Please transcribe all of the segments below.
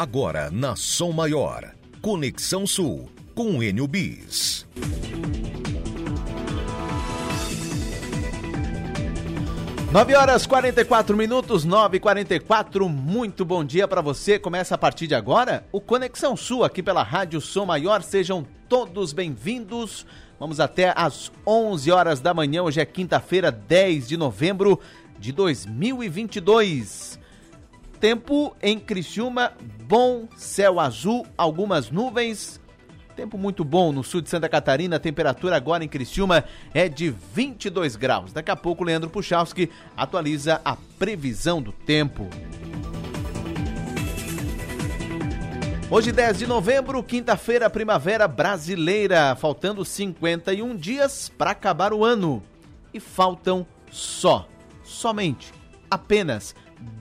Agora na Som Maior. Conexão Sul com Enio Bis. Nove horas 44 minutos, 9 e 44 Muito bom dia para você. Começa a partir de agora o Conexão Sul aqui pela Rádio Som Maior. Sejam todos bem-vindos. Vamos até às 11 horas da manhã. Hoje é quinta-feira, 10 de novembro de 2022. Tempo em Criciúma, bom, céu azul, algumas nuvens, Tempo muito bom no sul de Santa Catarina, a temperatura agora em Criciúma é de 22 graus. Daqui a pouco, Leandro Puchalski atualiza a previsão do tempo. Hoje, 10 de novembro, quinta-feira, primavera brasileira. Faltando 51 dias para acabar o ano. E faltam só, somente, apenas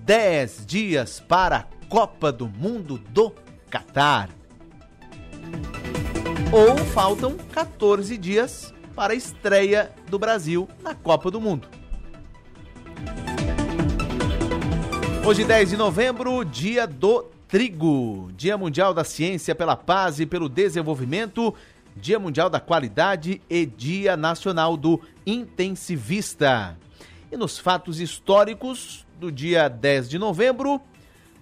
10 dias para a Copa do Mundo do Catar ou faltam 14 dias para a estreia do Brasil na Copa do Mundo. Hoje, 10 de novembro, dia do trigo, Dia Mundial da Ciência pela Paz e pelo Desenvolvimento, Dia Mundial da Qualidade e Dia Nacional do Intensivista. E nos fatos históricos do dia 10 de novembro,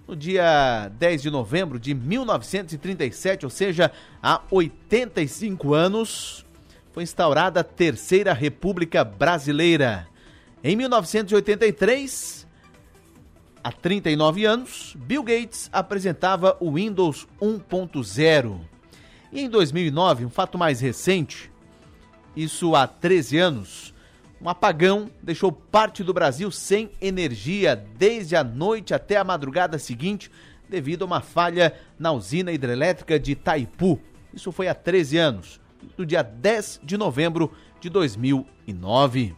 no dia 10 de novembro de 1937, ou seja, há 85 anos, foi instaurada a Terceira República Brasileira. Em 1983, há 39 anos, Bill Gates apresentava o Windows 1.0. E em 2009, um fato mais recente, isso há 13 anos, um apagão deixou parte do Brasil sem energia desde a noite até a madrugada seguinte, devido a uma falha na usina hidrelétrica de Itaipu. Isso foi há 13 anos, no dia 10 de novembro de 2009.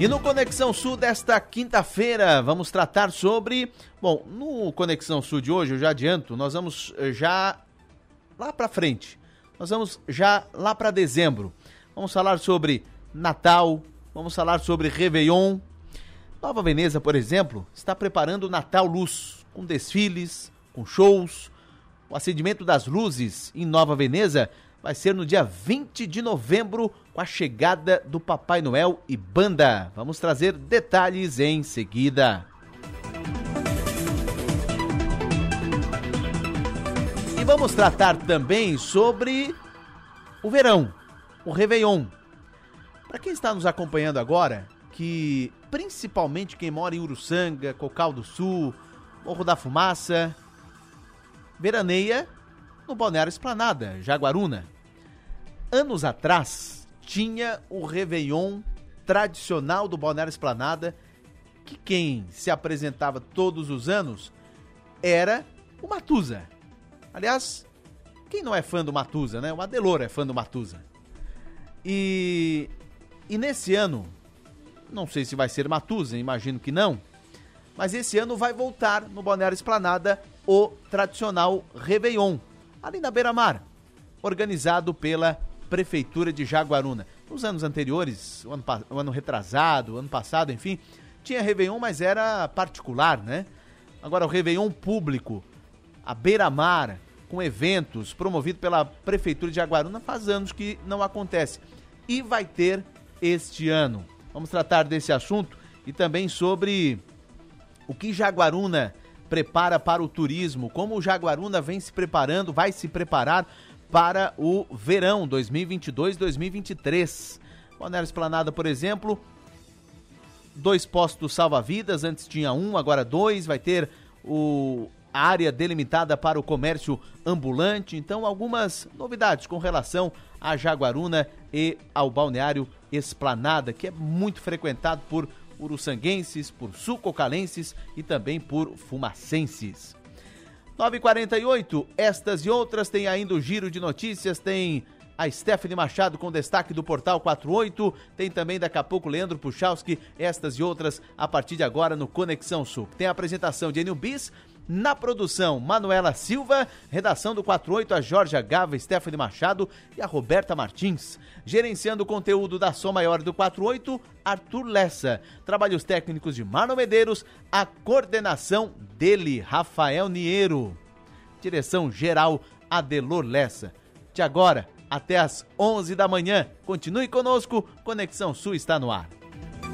E no Conexão Sul desta quinta-feira, vamos tratar sobre. Bom, no Conexão Sul de hoje, eu já adianto, nós vamos eh, já lá para frente. Nós vamos já lá para dezembro. Vamos falar sobre Natal, vamos falar sobre Réveillon. Nova Veneza, por exemplo, está preparando o Natal Luz, com desfiles, com shows. O acendimento das luzes em Nova Veneza vai ser no dia 20 de novembro, com a chegada do Papai Noel e banda. Vamos trazer detalhes em seguida. Vamos tratar também sobre o verão, o Réveillon. Para quem está nos acompanhando agora, que principalmente quem mora em Uruçanga, Cocal do Sul, Morro da Fumaça, veraneia no Balneário Esplanada, Jaguaruna. Anos atrás, tinha o Réveillon tradicional do Balneário Esplanada, que quem se apresentava todos os anos era o Matusa. Aliás, quem não é fã do Matusa, né? O Adelor é fã do Matusa. E, e nesse ano, não sei se vai ser Matusa, imagino que não, mas esse ano vai voltar no Balneário Esplanada o tradicional Réveillon, ali na beira-mar, organizado pela Prefeitura de Jaguaruna. Nos anos anteriores, o ano, o ano retrasado, o ano passado, enfim, tinha Réveillon, mas era particular, né? Agora o Réveillon público, a beira-mar, com eventos promovido pela Prefeitura de Jaguaruna, faz anos que não acontece. E vai ter este ano. Vamos tratar desse assunto e também sobre o que Jaguaruna prepara para o turismo, como o Jaguaruna vem se preparando, vai se preparar para o verão 2022-2023. Balneário Esplanada, por exemplo, dois postos salva-vidas, antes tinha um, agora dois, vai ter o área delimitada para o comércio ambulante. Então, algumas novidades com relação a Jaguaruna e ao balneário Esplanada, que é muito frequentado por uruçanguenses, por sucocalenses e também por fumacenses. 9h48, estas e outras tem ainda o giro de notícias, tem a Stephanie Machado com destaque do Portal 48. Tem também daqui a pouco Leandro Puchalski, estas e outras a partir de agora no Conexão Sul. Tem a apresentação de Enil Bis Na produção, Manuela Silva. Redação do 48, a Jorge Gava, Stephanie Machado e a Roberta Martins. Gerenciando o conteúdo da Som Maior do 48, Arthur Lessa. Trabalhos técnicos de Mano Medeiros. A coordenação dele, Rafael Niero. Direção geral, Adelor Lessa. De agora até às 11 da manhã. Continue conosco, Conexão Sul está no ar.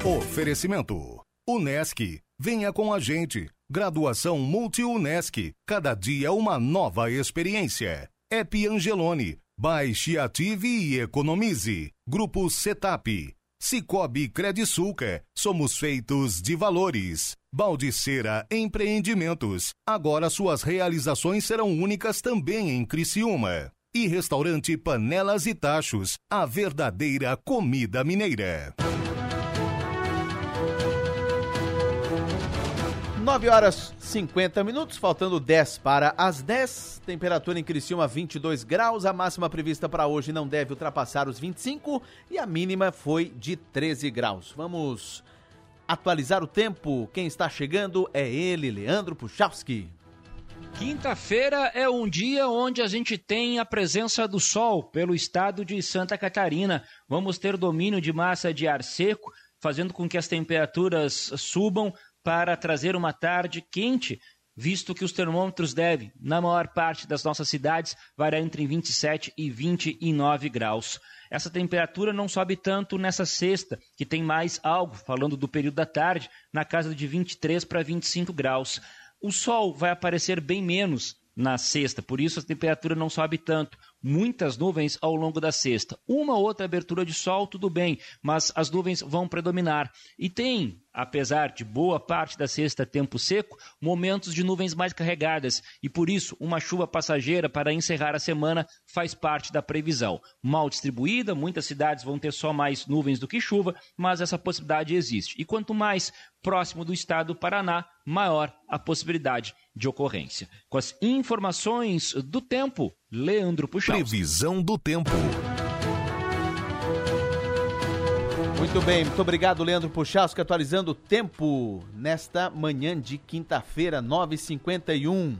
Oferecimento: Unesc. Venha com a gente. Graduação Multi-Unesc. Cada dia uma nova experiência. App Angelone. Baixe, ative e economize. Grupo Setap. Cicobi Credisulca. Somos feitos de valores. Baldiceira Empreendimentos. Agora suas realizações serão únicas também em Criciúma. E restaurante Panelas e Tachos. A verdadeira comida mineira. 9 horas 50 minutos, faltando 10 para as 10. Temperatura em Criciúma 22 graus. A máxima prevista para hoje não deve ultrapassar os 25 e a mínima foi de 13 graus. Vamos atualizar o tempo. Quem está chegando é ele, Leandro Puchalski. Quinta-feira é um dia onde a gente tem a presença do sol pelo estado de Santa Catarina. Vamos ter domínio de massa de ar seco, fazendo com que as temperaturas subam para trazer uma tarde quente, visto que os termômetros devem, na maior parte das nossas cidades, variar entre 27 e 29 graus. Essa temperatura não sobe tanto nessa sexta, que tem mais algo, falando do período da tarde, na casa de 23 para 25 graus. O sol vai aparecer bem menos na sexta, por isso a temperatura não sobe tanto. Muitas nuvens ao longo da sexta. Uma ou outra abertura de sol, tudo bem, mas as nuvens vão predominar. E tem, apesar de boa parte da sexta tempo seco, momentos de nuvens mais carregadas. E por isso, uma chuva passageira para encerrar a semana faz parte da previsão. Mal distribuída, muitas cidades vão ter só mais nuvens do que chuva, mas essa possibilidade existe. E quanto mais próximo do estado do Paraná, maior a possibilidade de ocorrência. Com as informações do tempo, Leandro Puxal. Previsão do tempo. Muito bem, muito obrigado, Leandro Puchalski, atualizando o tempo nesta manhã de quinta-feira, 9h51.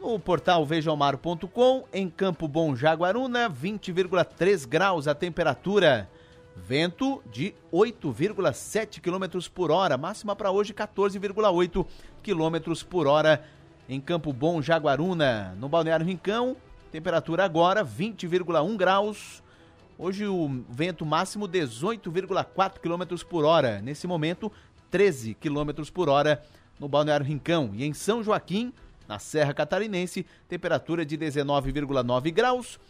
No portal vejamaro.com, em Campo Bom, Jaguaruna, 20,3 graus a temperatura. Vento de 8,7 km por hora, máxima para hoje 14,8 km por hora em Campo Bom, Jaguaruna. No Balneário Rincão, temperatura agora 20,1 graus. Hoje o vento máximo 18,4 km por hora. Nesse momento, 13 km por hora no Balneário Rincão. E em São Joaquim, na Serra Catarinense, temperatura de 19,9 graus.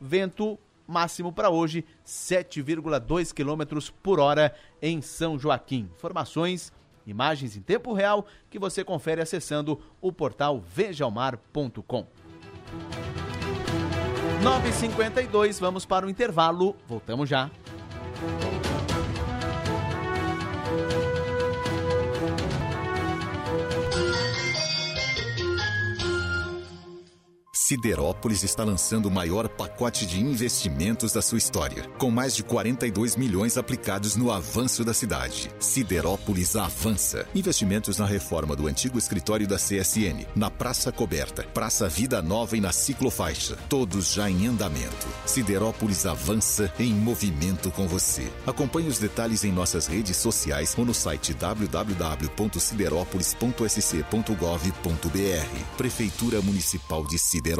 Vento máximo para hoje 7,2 km por hora em São Joaquim. Informações, imagens em tempo real que você confere acessando o portal vejaomar.com. 9h52, vamos para o intervalo. Voltamos já. Siderópolis está lançando o maior pacote de investimentos da sua história, com mais de 42 milhões aplicados no avanço da cidade. Siderópolis avança. Investimentos na reforma do antigo escritório da CSN, na Praça Coberta, Praça Vida Nova e na Ciclofaixa, todos já em andamento. Siderópolis avança em movimento com você. Acompanhe os detalhes em nossas redes sociais ou no site www.siderópolis.sc.gov.br. Prefeitura Municipal de Siderópolis.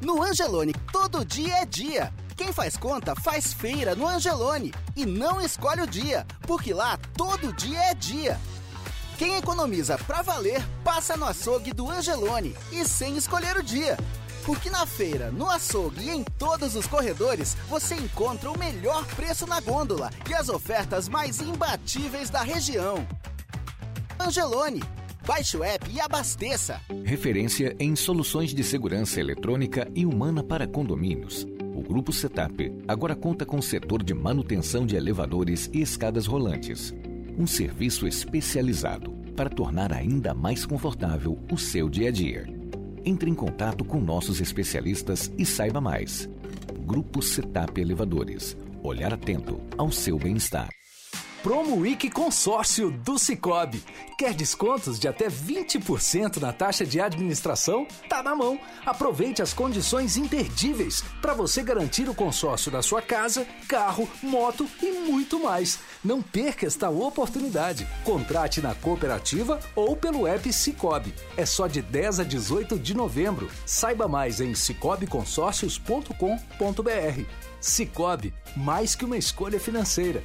No Angelone, todo dia é dia. Quem faz conta faz feira no Angelone e não escolhe o dia, porque lá todo dia é dia. Quem economiza pra valer passa no açougue do Angelone e sem escolher o dia. Porque na feira, no açougue e em todos os corredores você encontra o melhor preço na gôndola e as ofertas mais imbatíveis da região. Angelone Baixe o app e abasteça. Referência em soluções de segurança eletrônica e humana para condomínios. O Grupo Setup agora conta com o setor de manutenção de elevadores e escadas rolantes. Um serviço especializado para tornar ainda mais confortável o seu dia a dia. Entre em contato com nossos especialistas e saiba mais. Grupo Setup Elevadores. Olhar atento ao seu bem-estar. Promo Week Consórcio do Cicobi. Quer descontos de até 20% na taxa de administração? Tá na mão. Aproveite as condições imperdíveis para você garantir o consórcio da sua casa, carro, moto e muito mais. Não perca esta oportunidade. Contrate na cooperativa ou pelo app Cicobi. É só de 10 a 18 de novembro. Saiba mais em cicobiconsórcios.com.br. Cicobi, mais que uma escolha financeira.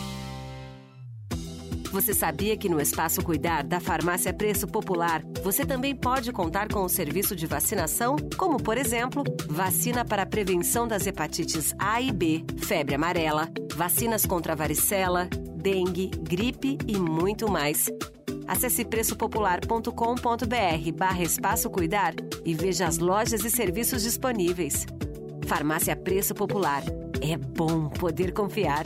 Você sabia que no Espaço Cuidar da Farmácia Preço Popular você também pode contar com o serviço de vacinação, como por exemplo, vacina para a prevenção das hepatites A e B, febre amarela, vacinas contra varicela, dengue, gripe e muito mais. Acesse preçopopular.com.br barra Espaço Cuidar e veja as lojas e serviços disponíveis. Farmácia Preço Popular. É bom poder confiar.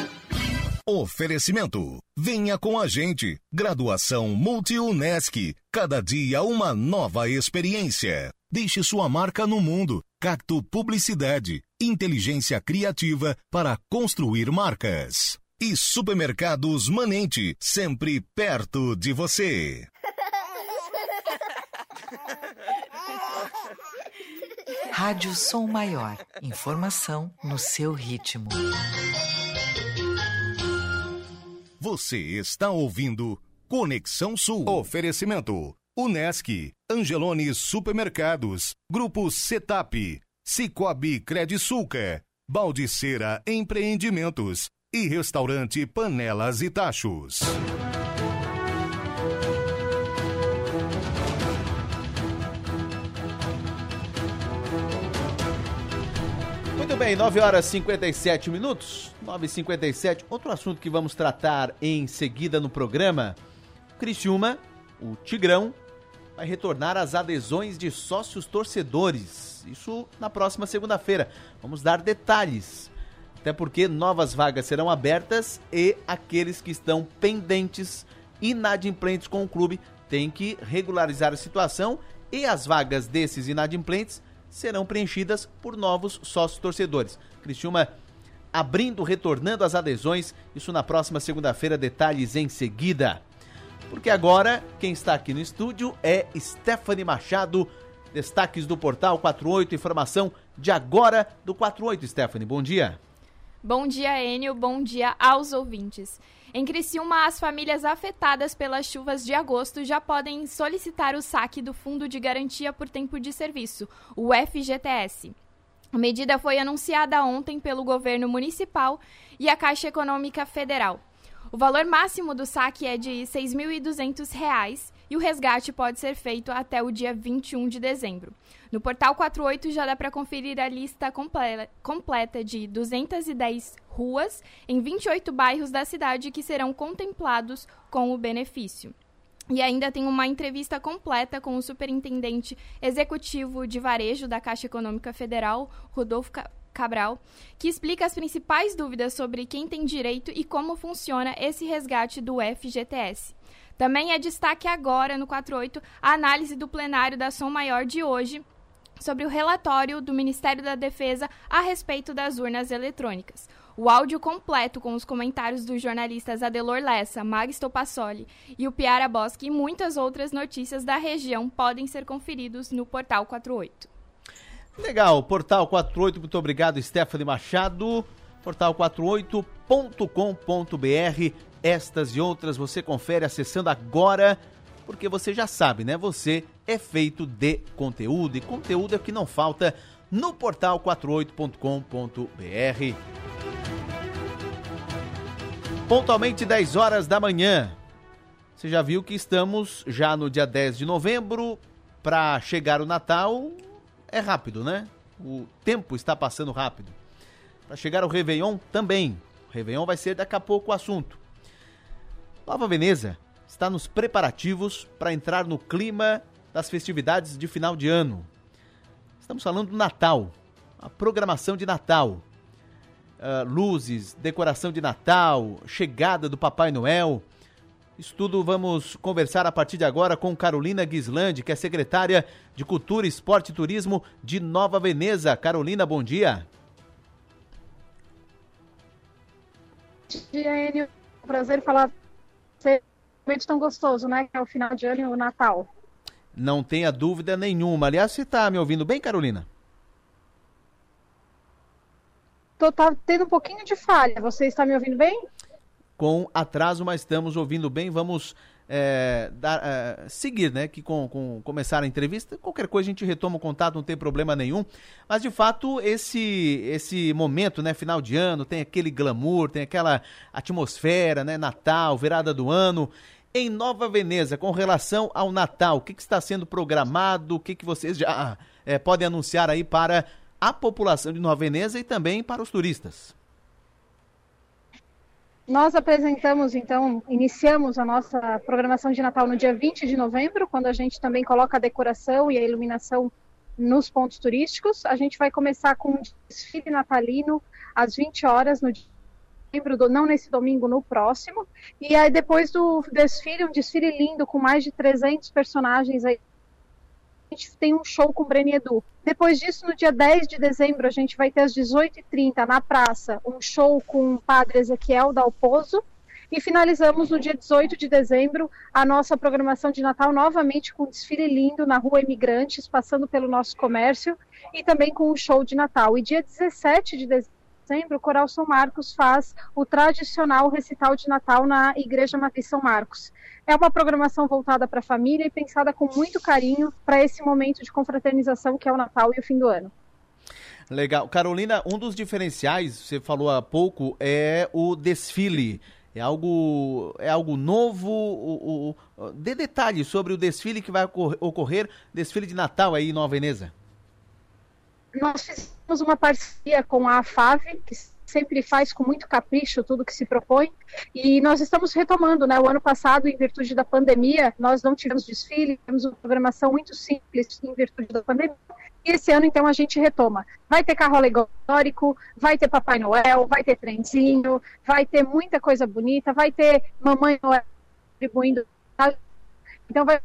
Oferecimento. Venha com a gente. Graduação Multi-UNESC. Cada dia uma nova experiência. Deixe sua marca no mundo. Cacto Publicidade. Inteligência criativa para construir marcas. E Supermercados Manente. Sempre perto de você. Rádio Som Maior. Informação no seu ritmo. Você está ouvindo Conexão Sul. Oferecimento: Unesc, Angelone Supermercados, Grupo Setap, Cicobi Credisulca, Baldiceira Empreendimentos e Restaurante Panelas e Tachos. Muito bem, 9 horas e 57 minutos. 9 e 57 Outro assunto que vamos tratar em seguida no programa. Criciúma, o Tigrão, vai retornar às adesões de sócios torcedores. Isso na próxima segunda-feira. Vamos dar detalhes. Até porque novas vagas serão abertas e aqueles que estão pendentes, inadimplentes com o clube, têm que regularizar a situação e as vagas desses inadimplentes serão preenchidas por novos sócios torcedores. Criciúma abrindo, retornando as adesões, isso na próxima segunda-feira, detalhes em seguida. Porque agora quem está aqui no estúdio é Stephanie Machado, destaques do portal 48, informação de agora do 48, Stephanie. Bom dia. Bom dia, Enio. Bom dia aos ouvintes. Em Criciúma, as famílias afetadas pelas chuvas de agosto já podem solicitar o saque do Fundo de Garantia por Tempo de Serviço, o FGTS. A medida foi anunciada ontem pelo governo municipal e a Caixa Econômica Federal. O valor máximo do saque é de R$ 6.200 e o resgate pode ser feito até o dia 21 de dezembro. No portal 48 já dá para conferir a lista completa de 210 ruas em 28 bairros da cidade que serão contemplados com o benefício. E ainda tem uma entrevista completa com o superintendente executivo de varejo da Caixa Econômica Federal, Rodolfo Cabral, que explica as principais dúvidas sobre quem tem direito e como funciona esse resgate do FGTS. Também é destaque agora no 48 a análise do plenário da Som Maior de hoje sobre o relatório do Ministério da Defesa a respeito das urnas eletrônicas. O áudio completo com os comentários dos jornalistas Adelor Lessa, Mag Stopassoli e o Piara Bosque e muitas outras notícias da região podem ser conferidos no Portal 48. Legal, Portal 48, muito obrigado, Stephanie Machado. Portal48.com.br. Estas e outras você confere acessando agora, porque você já sabe, né? Você é feito de conteúdo e conteúdo é o que não falta no portal 48.com.br. Pontualmente 10 horas da manhã. Você já viu que estamos já no dia 10 de novembro. Para chegar o Natal é rápido, né? O tempo está passando rápido. Para chegar o Réveillon também. O Réveillon vai ser daqui a pouco o assunto. Nova Veneza está nos preparativos para entrar no clima das festividades de final de ano. Estamos falando do Natal, a programação de Natal uh, luzes, decoração de Natal, chegada do Papai Noel. Isso tudo vamos conversar a partir de agora com Carolina Guislandi, que é secretária de Cultura, Esporte e Turismo de Nova Veneza. Carolina, bom dia. Bom dia, Enio. Prazer falar tão gostoso, né? Que é o final de ano e o Natal. Não tenha dúvida nenhuma. Aliás, você está me ouvindo bem, Carolina? tô tá tendo um pouquinho de falha. Você está me ouvindo bem? Com atraso, mas estamos ouvindo bem. Vamos é, dar, é, seguir, né? Que com, com começar a entrevista, qualquer coisa a gente retoma o contato, não tem problema nenhum. Mas de fato, esse esse momento, né? Final de ano, tem aquele glamour, tem aquela atmosfera, né? Natal, virada do ano. Em Nova Veneza, com relação ao Natal, o que, que está sendo programado? O que, que vocês já é, podem anunciar aí para a população de Nova Veneza e também para os turistas. Nós apresentamos, então, iniciamos a nossa programação de Natal no dia 20 de novembro, quando a gente também coloca a decoração e a iluminação nos pontos turísticos. A gente vai começar com um desfile natalino às 20 horas no dia não nesse domingo, no próximo. E aí depois do desfile, um desfile lindo com mais de 300 personagens aí gente tem um show com o Breni Edu. Depois disso, no dia 10 de dezembro, a gente vai ter às 18h30 na praça um show com o padre Ezequiel Dalpozo. E finalizamos no dia 18 de dezembro a nossa programação de Natal novamente com um desfile lindo na Rua Imigrantes, passando pelo nosso comércio e também com um show de Natal. E dia 17 de dezembro, o Coral São Marcos faz o tradicional recital de Natal na Igreja Matriz São Marcos. É uma programação voltada para a família e pensada com muito carinho para esse momento de confraternização que é o Natal e o fim do ano. Legal. Carolina, um dos diferenciais, você falou há pouco, é o desfile. É algo, é algo novo. O, o, dê detalhes sobre o desfile que vai ocorrer, desfile de Natal aí em Nova Veneza. Nós fizemos uma parceria com a FAVE, que sempre faz com muito capricho tudo que se propõe. E nós estamos retomando, né? O ano passado, em virtude da pandemia, nós não tivemos desfile, tivemos uma programação muito simples em virtude da pandemia. E esse ano, então, a gente retoma. Vai ter carro alegórico, vai ter Papai Noel, vai ter trenzinho, vai ter muita coisa bonita, vai ter Mamãe Noel distribuindo. Então, vai.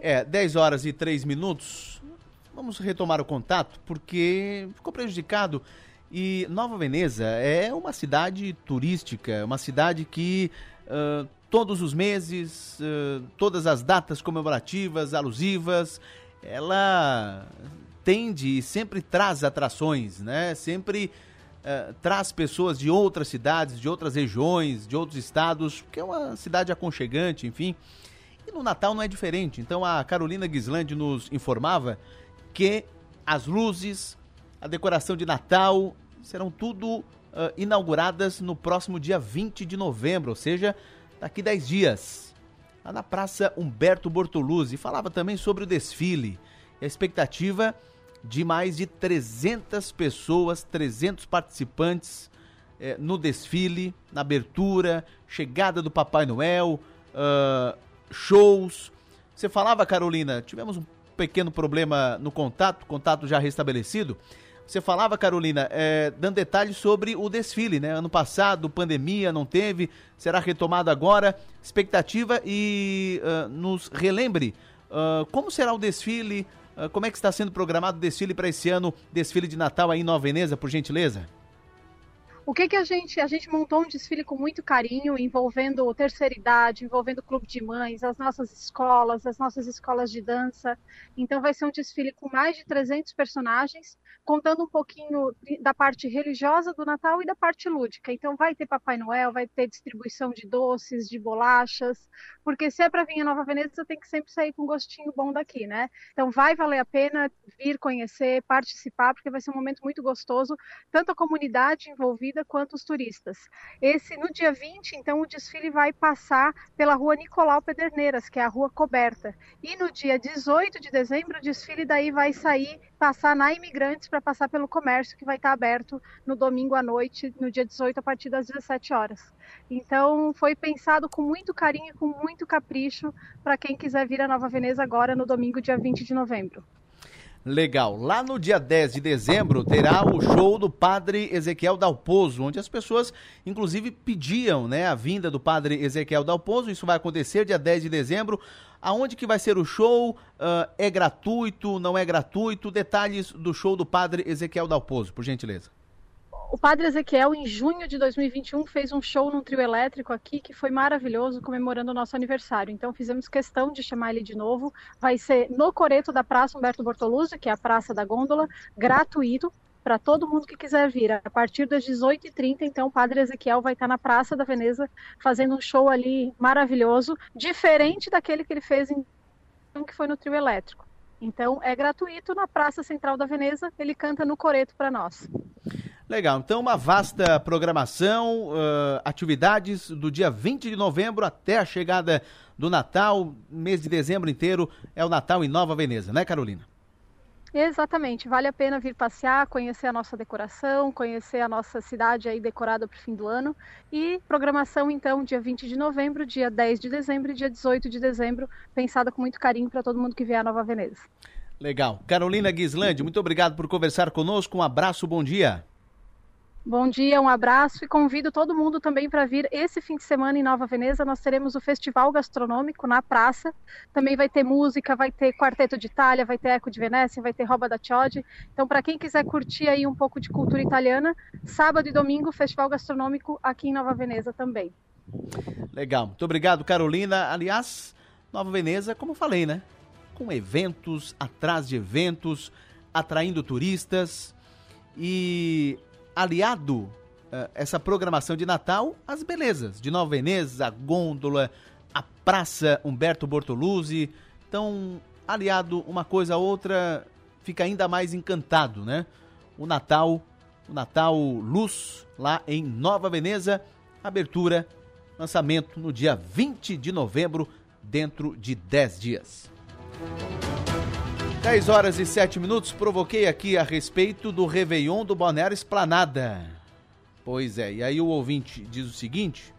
É, 10 horas e 3 minutos. Vamos retomar o contato porque ficou prejudicado. E Nova Veneza é uma cidade turística, uma cidade que uh, todos os meses, uh, todas as datas comemorativas, alusivas, ela tende e sempre traz atrações, né? Sempre uh, traz pessoas de outras cidades, de outras regiões, de outros estados, porque é uma cidade aconchegante, enfim. E no Natal não é diferente. Então a Carolina Guislandi nos informava que as luzes, a decoração de Natal serão tudo uh, inauguradas no próximo dia 20 de novembro, ou seja, daqui 10 dias. lá na Praça Humberto Bortoluzzi. Falava também sobre o desfile. A expectativa de mais de 300 pessoas, 300 participantes eh, no desfile, na abertura, chegada do Papai Noel, uh, shows. Você falava, Carolina, tivemos um pequeno problema no contato, contato já restabelecido. Você falava, Carolina, é, dando detalhes sobre o desfile, né? Ano passado, pandemia, não teve, será retomado agora. Expectativa e uh, nos relembre uh, como será o desfile, uh, como é que está sendo programado o desfile para esse ano, desfile de Natal aí em Nova Veneza, por gentileza? O que que a gente a gente montou um desfile com muito carinho, envolvendo terceira idade, envolvendo clube de mães, as nossas escolas, as nossas escolas de dança. Então vai ser um desfile com mais de 300 personagens, contando um pouquinho da parte religiosa do Natal e da parte lúdica. Então vai ter Papai Noel, vai ter distribuição de doces, de bolachas, porque se é para vir a Nova Veneza, tem que sempre sair com um gostinho bom daqui, né? Então vai valer a pena vir conhecer, participar, porque vai ser um momento muito gostoso, tanto a comunidade envolvida quanto os turistas. Esse no dia 20, então o desfile vai passar pela Rua Nicolau Pederneiras, que é a rua coberta. E no dia 18 de dezembro, o desfile daí vai sair, passar na Imigrantes para passar pelo comércio, que vai estar aberto no domingo à noite, no dia 18, a partir das 17 horas. Então, foi pensado com muito carinho e com muito capricho para quem quiser vir a Nova Veneza agora no domingo, dia 20 de novembro. Legal. Lá no dia 10 de dezembro terá o show do Padre Ezequiel Dalpozo, onde as pessoas, inclusive, pediam né, a vinda do Padre Ezequiel Dalpozo. Isso vai acontecer dia 10 de dezembro. Aonde que vai ser o show? Uh, é gratuito? Não é gratuito? Detalhes do show do Padre Ezequiel Dalpozo, por gentileza. O Padre Ezequiel, em junho de 2021, fez um show num trio elétrico aqui que foi maravilhoso, comemorando o nosso aniversário. Então fizemos questão de chamar ele de novo. Vai ser no Coreto da Praça Humberto Bortoluzzi, que é a Praça da Gôndola, gratuito para todo mundo que quiser vir. A partir das 18h30, então, o Padre Ezequiel vai estar na Praça da Veneza fazendo um show ali maravilhoso, diferente daquele que ele fez em que foi no trio elétrico. Então é gratuito na Praça Central da Veneza, ele canta no coreto para nós. Legal, então uma vasta programação, uh, atividades do dia 20 de novembro até a chegada do Natal, mês de dezembro inteiro é o Natal em Nova Veneza, né Carolina? Exatamente, vale a pena vir passear, conhecer a nossa decoração, conhecer a nossa cidade aí decorada para o fim do ano. E programação então, dia 20 de novembro, dia 10 de dezembro e dia 18 de dezembro, pensada com muito carinho para todo mundo que vier a Nova Veneza. Legal. Carolina Guislandi, muito obrigado por conversar conosco. Um abraço, bom dia. Bom dia, um abraço e convido todo mundo também para vir esse fim de semana em Nova Veneza. Nós teremos o Festival Gastronômico na praça. Também vai ter música, vai ter Quarteto de Itália, vai ter Eco de Venécia, vai ter Roba da Chiodi. Então, para quem quiser curtir aí um pouco de cultura italiana, sábado e domingo, Festival Gastronômico aqui em Nova Veneza também. Legal, muito obrigado, Carolina. Aliás, Nova Veneza, como eu falei, né? Com eventos, atrás de eventos, atraindo turistas. E aliado uh, essa programação de Natal às belezas de Nova Veneza, a Gôndola, a Praça Humberto Bortoluzzi. Então, aliado uma coisa a outra, fica ainda mais encantado, né? O Natal, o Natal Luz, lá em Nova Veneza, abertura, lançamento no dia 20 de novembro, dentro de 10 dias. 10 horas e 7 minutos, provoquei aqui a respeito do Réveillon do Balneário Esplanada. Pois é, e aí o ouvinte diz o seguinte,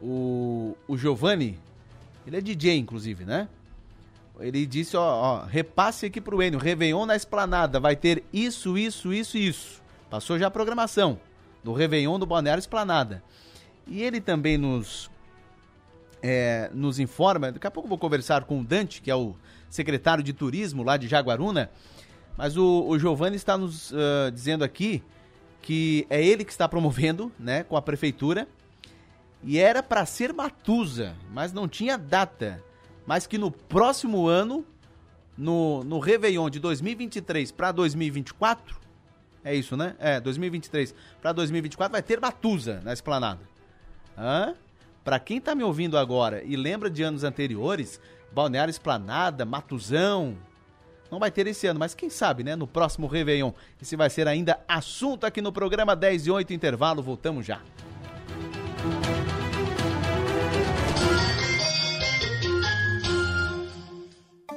o, o Giovanni, ele é DJ inclusive, né? Ele disse, ó, ó repasse aqui pro Enio, Réveillon na Esplanada, vai ter isso, isso, isso e isso. Passou já a programação do Réveillon do Balneário Esplanada. E ele também nos, é, nos informa, daqui a pouco vou conversar com o Dante, que é o secretário de turismo lá de Jaguaruna. Mas o, o Giovanni está nos uh, dizendo aqui que é ele que está promovendo, né, com a prefeitura. E era para ser Matusa, mas não tinha data. Mas que no próximo ano, no, no Réveillon de 2023 para 2024, é isso, né? É, 2023 para 2024 vai ter Matusa na esplanada. Hã? Para quem está me ouvindo agora e lembra de anos anteriores, Balneário Esplanada, Matuzão. Não vai ter esse ano, mas quem sabe, né? No próximo Réveillon. Esse vai ser ainda assunto aqui no programa 10 e 8 intervalo. Voltamos já.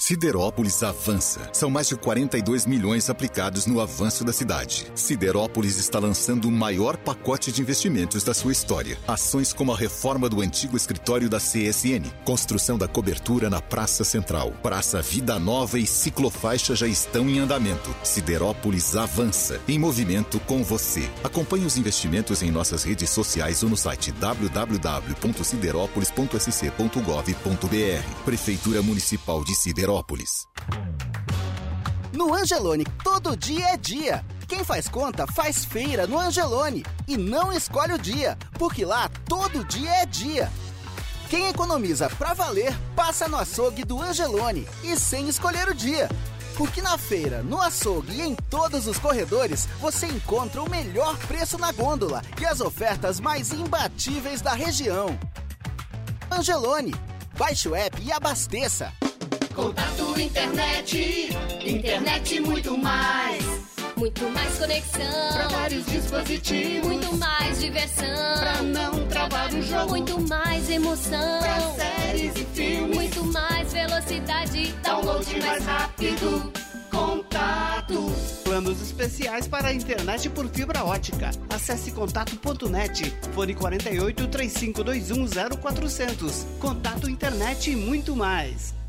Siderópolis avança. São mais de 42 milhões aplicados no avanço da cidade. Siderópolis está lançando o maior pacote de investimentos da sua história. Ações como a reforma do antigo escritório da CSN, construção da cobertura na Praça Central, Praça Vida Nova e ciclofaixa já estão em andamento. Siderópolis avança. Em movimento com você. Acompanhe os investimentos em nossas redes sociais ou no site www.siderópolis.sc.gov.br. Prefeitura Municipal de Siderópolis. No Angelone, todo dia é dia. Quem faz conta faz feira no Angelone e não escolhe o dia, porque lá todo dia é dia. Quem economiza pra valer passa no açougue do Angelone e sem escolher o dia. Porque na feira, no açougue e em todos os corredores você encontra o melhor preço na gôndola e as ofertas mais imbatíveis da região. Angelone, baixe o app e abasteça. Contato internet, internet muito mais. Muito mais conexão. Pra vários dispositivos. Muito mais diversão. Pra não travar o jogo. Muito mais emoção. Pra séries e filmes. Muito mais velocidade. Download mais rápido. Contato. Planos especiais para a internet por fibra ótica. Acesse contato.net. Fone 48 3521 0400. Contato internet e muito mais.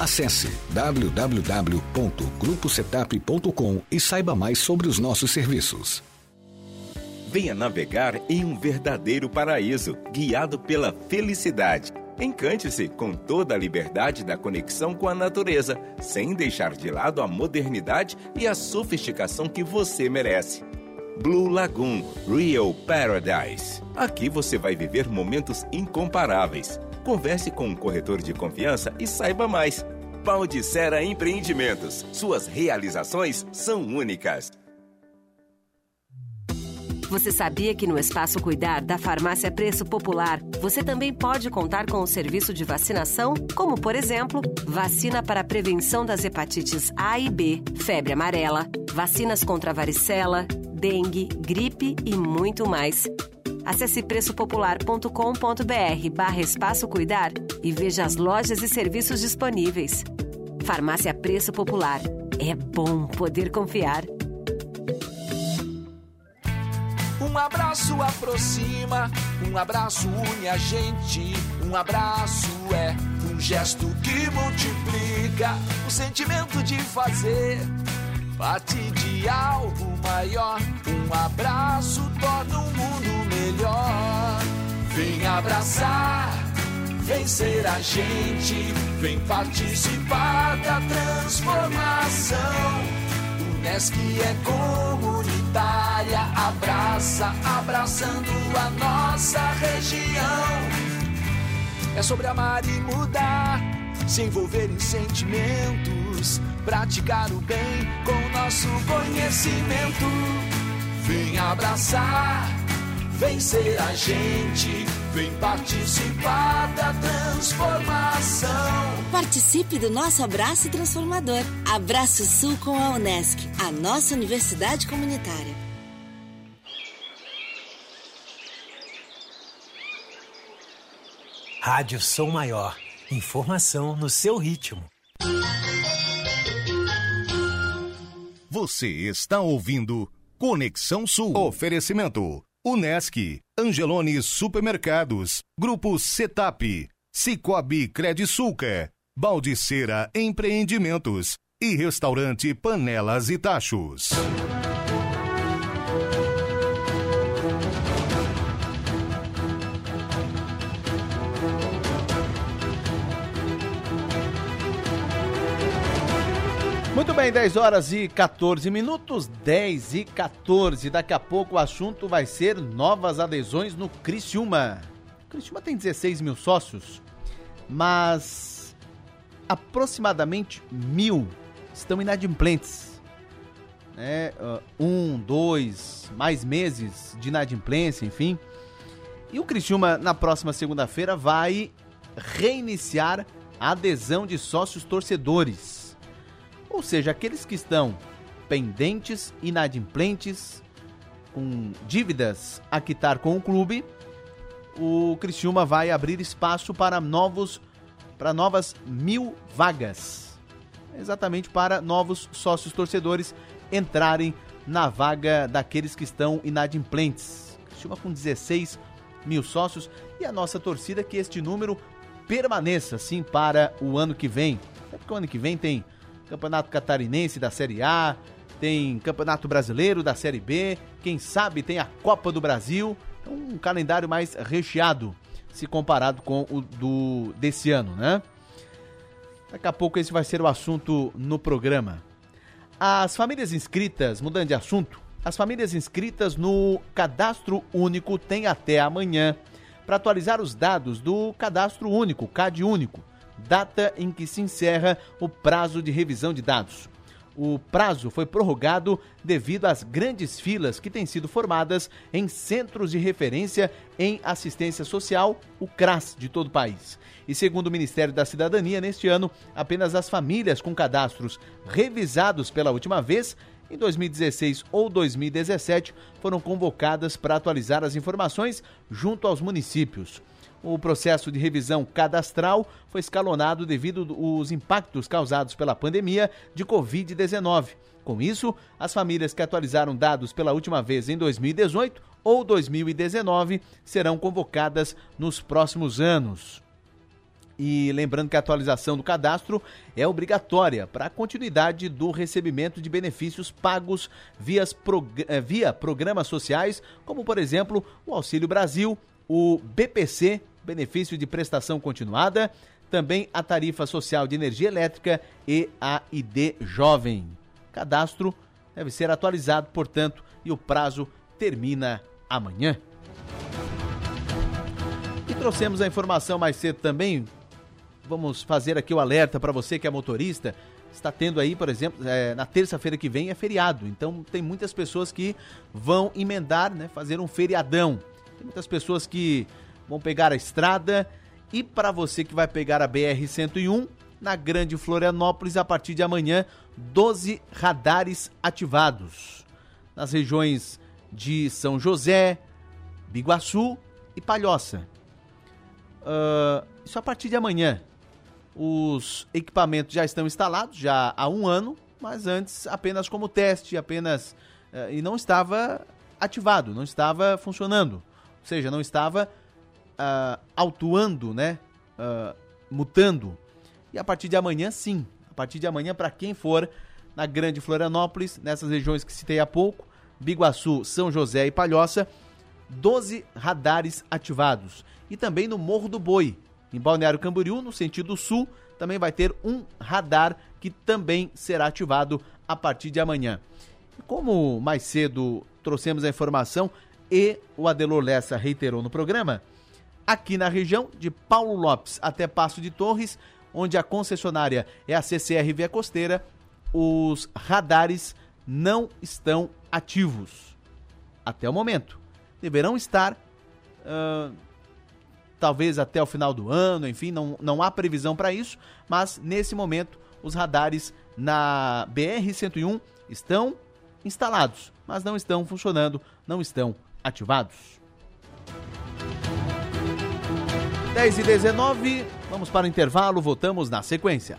Acesse www.gruposetap.com e saiba mais sobre os nossos serviços. Venha navegar em um verdadeiro paraíso, guiado pela felicidade. Encante-se com toda a liberdade da conexão com a natureza, sem deixar de lado a modernidade e a sofisticação que você merece. Blue Lagoon Real Paradise. Aqui você vai viver momentos incomparáveis. Converse com um corretor de confiança e saiba mais. Paldicera Empreendimentos. Suas realizações são únicas. Você sabia que no Espaço Cuidar da Farmácia Preço Popular você também pode contar com o serviço de vacinação, como por exemplo, vacina para prevenção das hepatites A e B, febre amarela, vacinas contra varicela, dengue, gripe e muito mais. Acesse preçopopular.com.br barra Espaço Cuidar e veja as lojas e serviços disponíveis. Farmácia Preço Popular. É bom poder confiar. Um abraço aproxima, um abraço une a gente. Um abraço é um gesto que multiplica o sentimento de fazer parte de algo maior. Um abraço torna o mundo melhor. Vem abraçar, vem ser a gente, vem participar da transformação. Unesc é comunitária, abraça, abraçando a nossa região. É sobre amar e mudar, se envolver em juntos praticar o bem com nosso conhecimento. Vem abraçar, vem ser a gente, vem participar da transformação. Participe do nosso abraço transformador. Abraço Sul com a Unesc, a nossa universidade comunitária. Rádio Sou Maior. Informação no seu ritmo. Você está ouvindo Conexão Sul. Oferecimento: Unesc, Angelone Supermercados, Grupo Setap, Cicobi Credisulca, Baldiceira Empreendimentos e Restaurante Panelas e Tachos. Muito bem, 10 horas e 14 minutos, 10 e 14. Daqui a pouco o assunto vai ser novas adesões no Criciúma. O Criciúma tem 16 mil sócios, mas aproximadamente mil estão inadimplentes. Né? Um, dois, mais meses de inadimplência, enfim. E o Criciúma, na próxima segunda-feira, vai reiniciar a adesão de sócios torcedores. Ou seja, aqueles que estão pendentes, inadimplentes, com dívidas a quitar com o clube, o Criciúma vai abrir espaço para novos para novas mil vagas. Exatamente para novos sócios torcedores entrarem na vaga daqueles que estão inadimplentes. Criciúma com 16 mil sócios e a nossa torcida que este número permaneça assim para o ano que vem. É porque o ano que vem tem Campeonato Catarinense da Série A, tem Campeonato Brasileiro da Série B, quem sabe tem a Copa do Brasil. É um calendário mais recheado se comparado com o do desse ano, né? Daqui a pouco esse vai ser o assunto no programa. As famílias inscritas, mudando de assunto, as famílias inscritas no Cadastro Único têm até amanhã para atualizar os dados do Cadastro Único, CAD Único data em que se encerra o prazo de revisão de dados. O prazo foi prorrogado devido às grandes filas que têm sido formadas em centros de referência em assistência social, o CRAS, de todo o país. E segundo o Ministério da Cidadania, neste ano, apenas as famílias com cadastros revisados pela última vez em 2016 ou 2017 foram convocadas para atualizar as informações junto aos municípios. O processo de revisão cadastral foi escalonado devido aos impactos causados pela pandemia de Covid-19. Com isso, as famílias que atualizaram dados pela última vez em 2018 ou 2019 serão convocadas nos próximos anos. E lembrando que a atualização do cadastro é obrigatória para a continuidade do recebimento de benefícios pagos via, eh, via programas sociais, como por exemplo o Auxílio Brasil, o BPC benefício de prestação continuada, também a tarifa social de energia elétrica e a ID Jovem. Cadastro deve ser atualizado, portanto, e o prazo termina amanhã. E trouxemos a informação mais cedo também. Vamos fazer aqui o alerta para você que é motorista. Está tendo aí, por exemplo, é, na terça-feira que vem é feriado. Então tem muitas pessoas que vão emendar, né, fazer um feriadão. Tem muitas pessoas que vão pegar a estrada e para você que vai pegar a BR-101 na Grande Florianópolis a partir de amanhã, 12 radares ativados nas regiões de São José, Biguaçu e Palhoça. Uh, isso a partir de amanhã. Os equipamentos já estão instalados já há um ano, mas antes apenas como teste, apenas uh, e não estava ativado, não estava funcionando, ou seja, não estava uh, autuando, né? Uh, mutando. E a partir de amanhã, sim. A partir de amanhã, para quem for na Grande Florianópolis, nessas regiões que citei há pouco, Biguaçu, São José e Palhoça, 12 radares ativados. E também no Morro do Boi, em Balneário Camboriú, no sentido sul, também vai ter um radar que também será ativado a partir de amanhã. Como mais cedo trouxemos a informação e o Adelor Lessa reiterou no programa, aqui na região de Paulo Lopes até Passo de Torres, onde a concessionária é a CCR Via Costeira, os radares não estão ativos até o momento. Deverão estar, uh, talvez até o final do ano, enfim, não, não há previsão para isso, mas nesse momento os radares na BR-101 estão instalados, mas não estão funcionando, não estão ativados. 10 e 19, vamos para o intervalo, voltamos na sequência.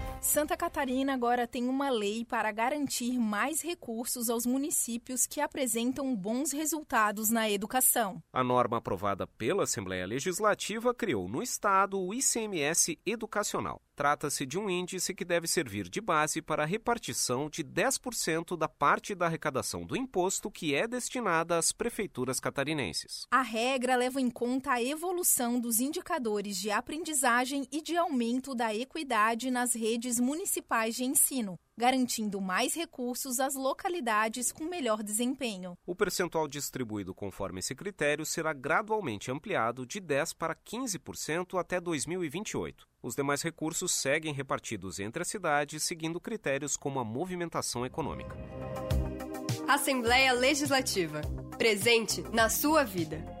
Santa Catarina agora tem uma lei para garantir mais recursos aos municípios que apresentam bons resultados na educação. A norma aprovada pela Assembleia Legislativa criou no Estado o ICMS Educacional. Trata-se de um índice que deve servir de base para a repartição de 10% da parte da arrecadação do imposto que é destinada às prefeituras catarinenses. A regra leva em conta a evolução dos indicadores de aprendizagem e de aumento da equidade nas redes municipais de ensino, garantindo mais recursos às localidades com melhor desempenho. O percentual distribuído conforme esse critério será gradualmente ampliado de 10% para 15% até 2028. Os demais recursos seguem repartidos entre as cidades, seguindo critérios como a movimentação econômica. Assembleia Legislativa. Presente na sua vida.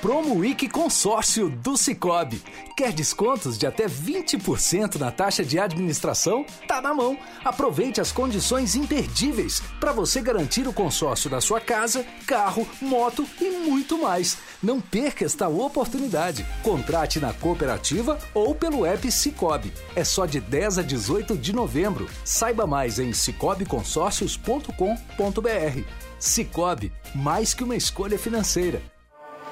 Promo Week Consórcio do Cicobi. Quer descontos de até 20% na taxa de administração? Tá na mão. Aproveite as condições imperdíveis para você garantir o consórcio da sua casa, carro, moto e muito mais. Não perca esta oportunidade. Contrate na cooperativa ou pelo app Cicobi. É só de 10 a 18 de novembro. Saiba mais em cicobiconsórcios.com.br. Cicobi, mais que uma escolha financeira.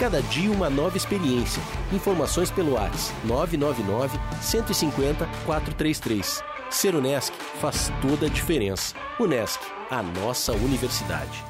Cada dia uma nova experiência. Informações pelo WhatsApp 999 150 433. Ser Unesc faz toda a diferença. Unesc, a nossa universidade.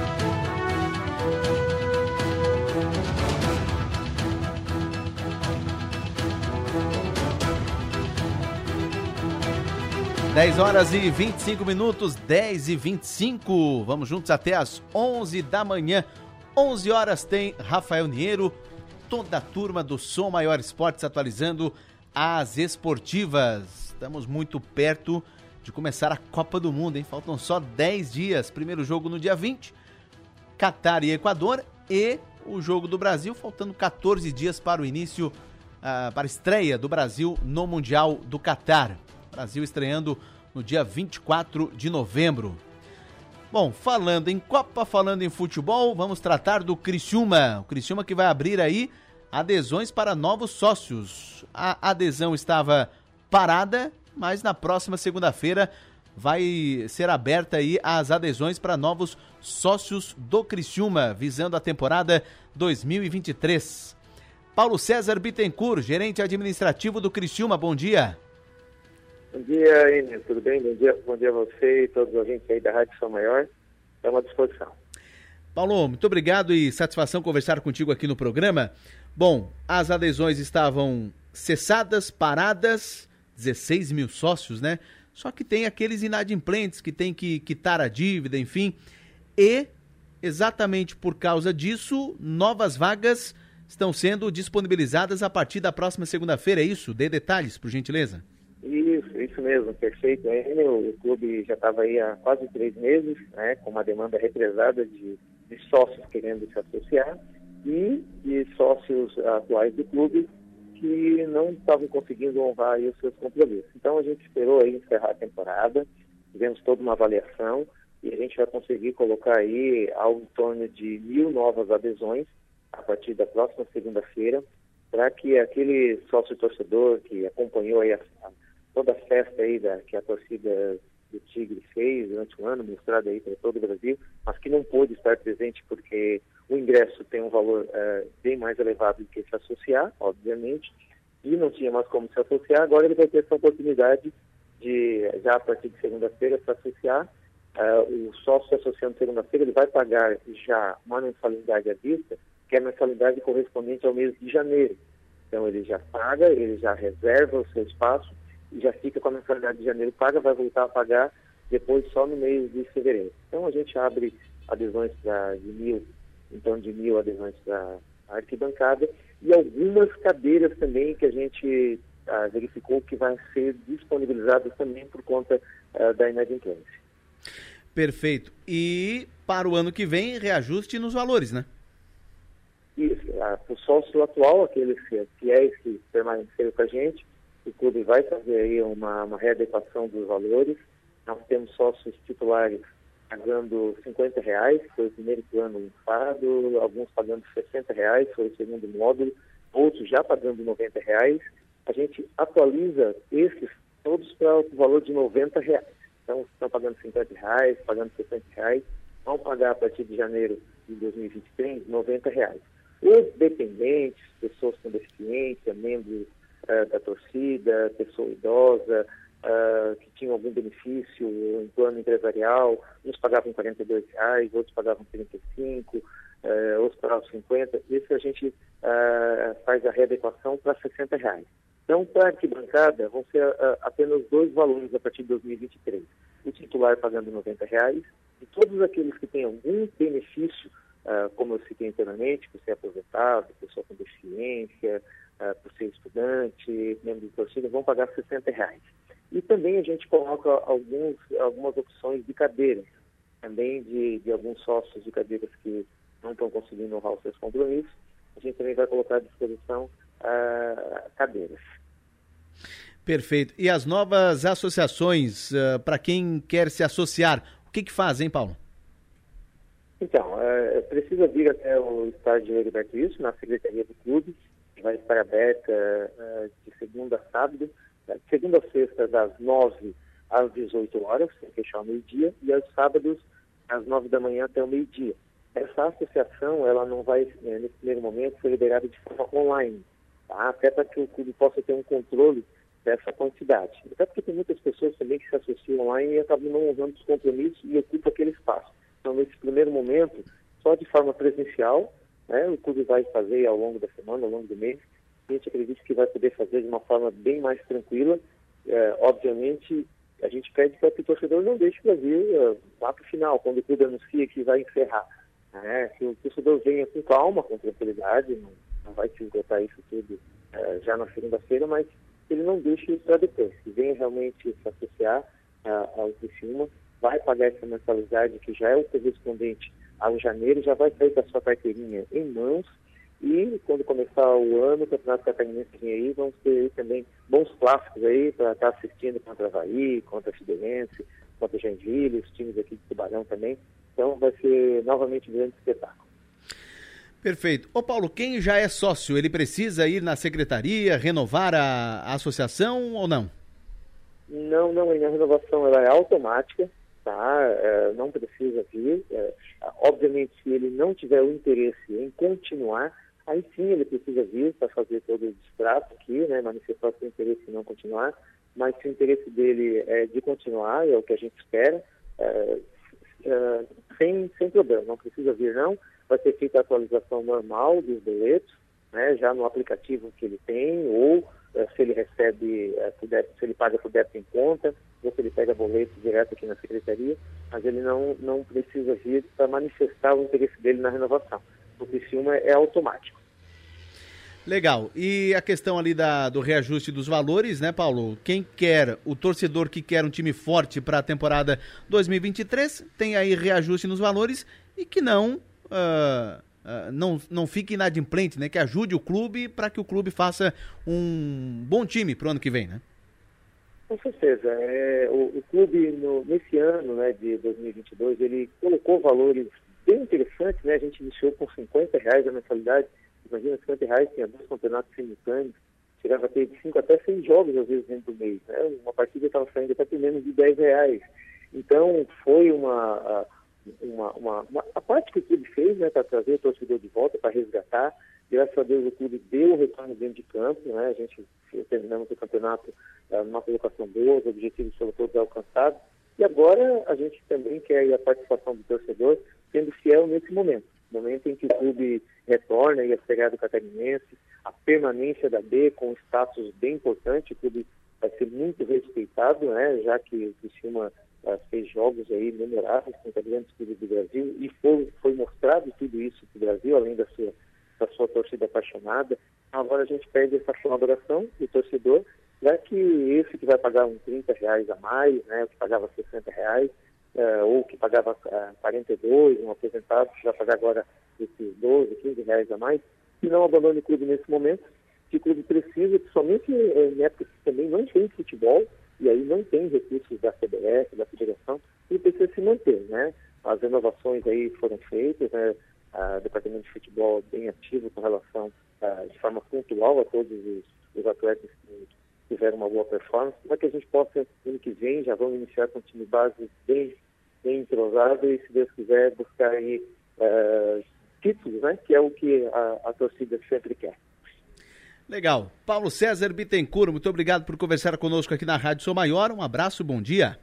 10 horas e 25 minutos, 10 e 25. Vamos juntos até as 11 da manhã. 11 horas tem Rafael Niero, toda a turma do Som Maior Esportes atualizando as esportivas. Estamos muito perto de começar a Copa do Mundo, hein? Faltam só 10 dias. Primeiro jogo no dia 20, Catar e Equador e o jogo do Brasil, faltando 14 dias para o início, uh, para a estreia do Brasil no Mundial do Catar. Brasil estreando no dia 24 de novembro. Bom, falando em Copa, falando em futebol, vamos tratar do Criciúma. O Criciúma que vai abrir aí adesões para novos sócios. A adesão estava parada, mas na próxima segunda-feira vai ser aberta aí as adesões para novos sócios do Criciúma, visando a temporada 2023. Paulo César Bittencourt, gerente administrativo do Criciúma, bom dia. Bom dia, Inês, tudo bem? Bom dia, bom dia a você e todos os ouvintes aí da Rádio São Maior. Estamos à disposição. Paulo, muito obrigado e satisfação conversar contigo aqui no programa. Bom, as adesões estavam cessadas, paradas, 16 mil sócios, né? Só que tem aqueles inadimplentes que tem que quitar a dívida, enfim. E, exatamente por causa disso, novas vagas estão sendo disponibilizadas a partir da próxima segunda-feira, é isso? Dê detalhes, por gentileza. Isso, isso mesmo, perfeito. O clube já estava aí há quase três meses, né, com uma demanda represada de, de sócios querendo se associar e de sócios atuais do clube que não estavam conseguindo honrar os seus compromissos. Então a gente esperou aí encerrar a temporada, tivemos toda uma avaliação e a gente vai conseguir colocar aí algo em torno de mil novas adesões a partir da próxima segunda-feira, para que aquele sócio torcedor que acompanhou aí a toda a festa aí da, que a torcida do Tigre fez durante o ano, mostrada aí para todo o Brasil, mas que não pôde estar presente porque o ingresso tem um valor uh, bem mais elevado do que se associar, obviamente, e não tinha mais como se associar, agora ele vai ter essa oportunidade de, já a partir de segunda-feira, se associar. Uh, o sócio associando segunda-feira, ele vai pagar já uma mensalidade à vista, que é a mensalidade correspondente ao mês de janeiro. Então ele já paga, ele já reserva o seu espaço já fica com a mensalidade de janeiro paga, vai voltar a pagar depois só no mês de fevereiro. Então a gente abre adesões para de mil, então de mil adesões para a arquibancada e algumas cadeiras também que a gente ah, verificou que vai ser disponibilizadas também por conta ah, da inadimplência. Perfeito. E para o ano que vem, reajuste nos valores, né? Isso. Ah, o sócio atual, aqueles fiéis que permaneceram com a gente, o clube vai fazer aí uma, uma readequação dos valores. Nós temos sócios titulares pagando 50 reais, foi o primeiro plano limpado, alguns pagando 60 reais, foi o segundo módulo, outros já pagando 90 reais. A gente atualiza esses todos para o valor de 90 reais. Então, estão pagando 50 reais, pagando 60 reais, vão pagar a partir de janeiro de 2023 90 reais. Os dependentes, pessoas com deficiência, membros uh, da torcida, pessoa idosa, uh, que tinha algum benefício em plano empresarial, uns pagavam 42 reais, outros pagavam 35, uh, eh, outros pagavam 50. Isso a gente faz a readequação para 60 reais. Então, para a arquibancada, vão ser apenas dois valores a partir de 2023. O titular pagando 90 reais e todos aqueles que têm algum benefício ah, como eu citei anteriormente, por ser aposentado, pessoa com deficiência, ah, por ser estudante, membro de torcida, vão pagar 60 reais. E também a gente coloca alguns, algumas opções de cadeiras, também de, de alguns sócios de cadeiras que não estão conseguindo honrar os seus compromissos, a gente também vai colocar à disposição ah, cadeiras. Perfeito. E as novas associações, uh, para quem quer se associar, o que, que fazem, Paulo? Então, é, precisa vir até o estádio Heriberto Wilson, na Secretaria do Clube, que vai estar aberta é, de segunda a sábado, de segunda a sexta, das 9 às 18 horas, sem fechar ao meio-dia, e aos sábados, às 9 da manhã até o meio-dia. Essa associação, ela não vai, é, nesse primeiro momento, ser liberada de forma online, tá? até para que o clube possa ter um controle dessa quantidade. Até porque tem muitas pessoas também que se associam online e acabam não honrando os compromissos e ocupam aquele espaço. Então, nesse primeiro momento, só de forma presencial, né, o clube vai fazer ao longo da semana, ao longo do mês, a gente acredita que vai poder fazer de uma forma bem mais tranquila. É, obviamente, a gente pede para que o torcedor não deixe vir uh, lá para o final, quando o clube anuncia que vai encerrar. Né? Que o torcedor venha com calma, com tranquilidade, não, não vai se esgotar isso tudo uh, já na segunda-feira, mas ele não deixe isso para depois, que venha realmente se associar uh, ao Criciúma, vai pagar essa mensalidade que já é o correspondente ao janeiro, já vai sair com a sua carteirinha em mãos e quando começar o ano, o Campeonato Catarinense vem aí, vamos ter também bons clássicos aí para estar tá assistindo contra a Havaí, contra a Fideirense, contra a Joinville, os times aqui de Tubarão também. Então vai ser novamente um grande espetáculo. Perfeito. Ô Paulo, quem já é sócio, ele precisa ir na secretaria, renovar a, a associação ou não? Não, não, a renovação ela é automática, tá? É, não precisa vir. É, obviamente, se ele não tiver o interesse em continuar, aí sim ele precisa vir para fazer todo o distrato aqui, né? Manifestar seu interesse em não continuar. Mas se o interesse dele é de continuar, é o que a gente espera, é, é sem, sem problema, não precisa vir não vai ser feita a atualização normal dos boletos, né, já no aplicativo que ele tem, ou se ele recebe, é, se ele paga por débito em conta, ou se ele pega boleto direto aqui na secretaria, mas ele não, não precisa vir para manifestar o interesse dele na renovação. O Criciúma é automático. Legal. E a questão ali da, do reajuste dos valores, né, Paulo? Quem quer, o torcedor que quer um time forte para a temporada 2023, tem aí reajuste nos valores e que não uh, uh, não, não fique inadimplente, né? Que ajude o clube para que o clube faça um bom time para o ano que vem, né? Com certeza. É, o, o clube, no, nesse ano né, de 2022, ele colocou valores bem interessantes, né? A gente iniciou com 50 reais a mensalidade. Imagina, 50 reais, tinha dois campeonatos simultâneos. Chegava a ter de 5 até 6 jogos, às vezes, dentro do mês. Né? Uma partida estava saindo até por menos de 10 reais. Então, foi uma uma, uma, uma, a parte que o clube fez né, para trazer o torcedor de volta, para resgatar. Graças a Deus o clube deu o retorno dentro de campo, né? A gente terminamos o campeonato uh, numa colocação boa, os objetivos foram todos alcançados. E agora a gente também quer a participação do torcedor sendo fiel nesse momento. Momento em que o clube retorna e a Segado Catarinense, a permanência da B com status bem importante, o clube vai ser muito respeitado, né? Já que o uh, fez jogos aí memoráveis contra grandes clubes do Brasil e foi, foi mostrado tudo isso para o Brasil, além da sua, da sua torcida apaixonada. Agora a gente pede essa colaboração do torcedor, já que esse que vai pagar uns 30 reais a mais, né, que pagava 60 reais, uh, ou que pagava uh, 42, um aposentado que vai pagar agora esses 12, 15 reais a mais, que não abandone o clube nesse momento, que o clube precisa, principalmente eh, em épocas que também não tem futebol, e aí não tem recursos da CBF, da Federação, e precisa se manter, né? As renovações aí foram feitas, né? O Departamento de Futebol é bem ativo com relação, de forma pontual, a todos os, os atletas que tiveram uma boa performance, para que a gente possa, ano que vem, já vamos iniciar com um time base bem, bem entrosado e, se Deus quiser, buscar aí uh, títulos, né? Que é o que a, a torcida sempre quer. Legal. Paulo César Bittencourt, muito obrigado por conversar conosco aqui na Rádio Sou Maior. Um abraço, bom dia.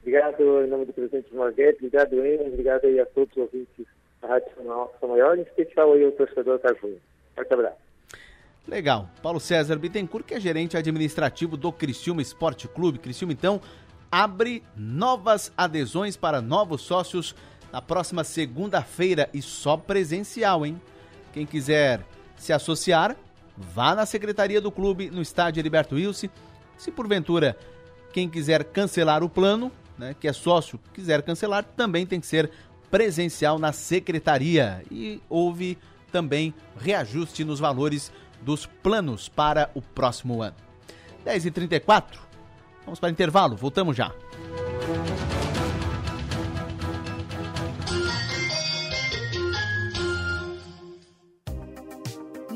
Obrigado em nome do presidente Marguerite, obrigado Enes, obrigado aí a todos os ouvintes da Rádio Sou Maior, em especial aí o torcedor Caju. Forte abraço. Legal. Paulo César Bittencourt, que é gerente administrativo do Criciúma Esporte Clube. Criciúma, então, abre novas adesões para novos sócios na próxima segunda-feira e só presencial, hein? Quem quiser se associar, vá na secretaria do clube no estádio Heriberto Wilson. Se porventura quem quiser cancelar o plano, né, que é sócio, quiser cancelar, também tem que ser presencial na secretaria. E houve também reajuste nos valores dos planos para o próximo ano. 10h34, vamos para intervalo, voltamos já.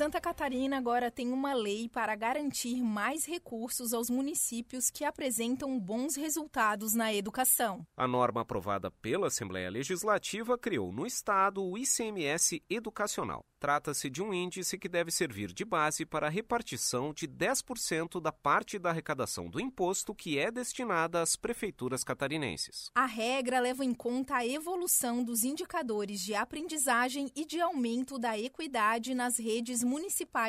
Santa Catarina agora tem uma lei para garantir mais recursos aos municípios que apresentam bons resultados na educação. A norma aprovada pela Assembleia Legislativa criou no Estado o ICMS educacional. Trata-se de um índice que deve servir de base para a repartição de 10% da parte da arrecadação do imposto que é destinada às prefeituras catarinenses. A regra leva em conta a evolução dos indicadores de aprendizagem e de aumento da equidade nas redes municipais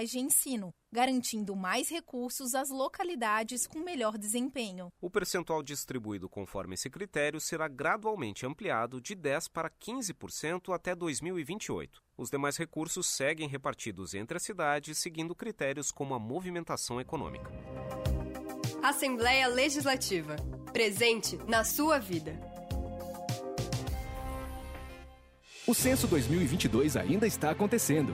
de ensino, garantindo mais recursos às localidades com melhor desempenho. O percentual distribuído conforme esse critério será gradualmente ampliado de 10% para 15% até 2028. Os demais recursos seguem repartidos entre as cidades, seguindo critérios como a movimentação econômica. Assembleia Legislativa. Presente na sua vida. O censo 2022 ainda está acontecendo.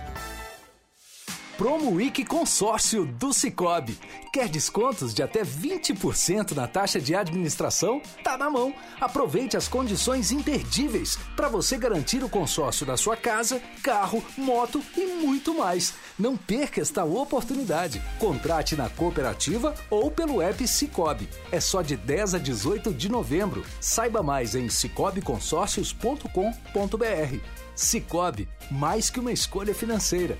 Promo Week Consórcio do Cicobi. Quer descontos de até 20% na taxa de administração? Tá na mão. Aproveite as condições imperdíveis para você garantir o consórcio da sua casa, carro, moto e muito mais. Não perca esta oportunidade. Contrate na cooperativa ou pelo app Cicobi. É só de 10 a 18 de novembro. Saiba mais em cicobiconsórcios.com.br. Cicobi, mais que uma escolha financeira.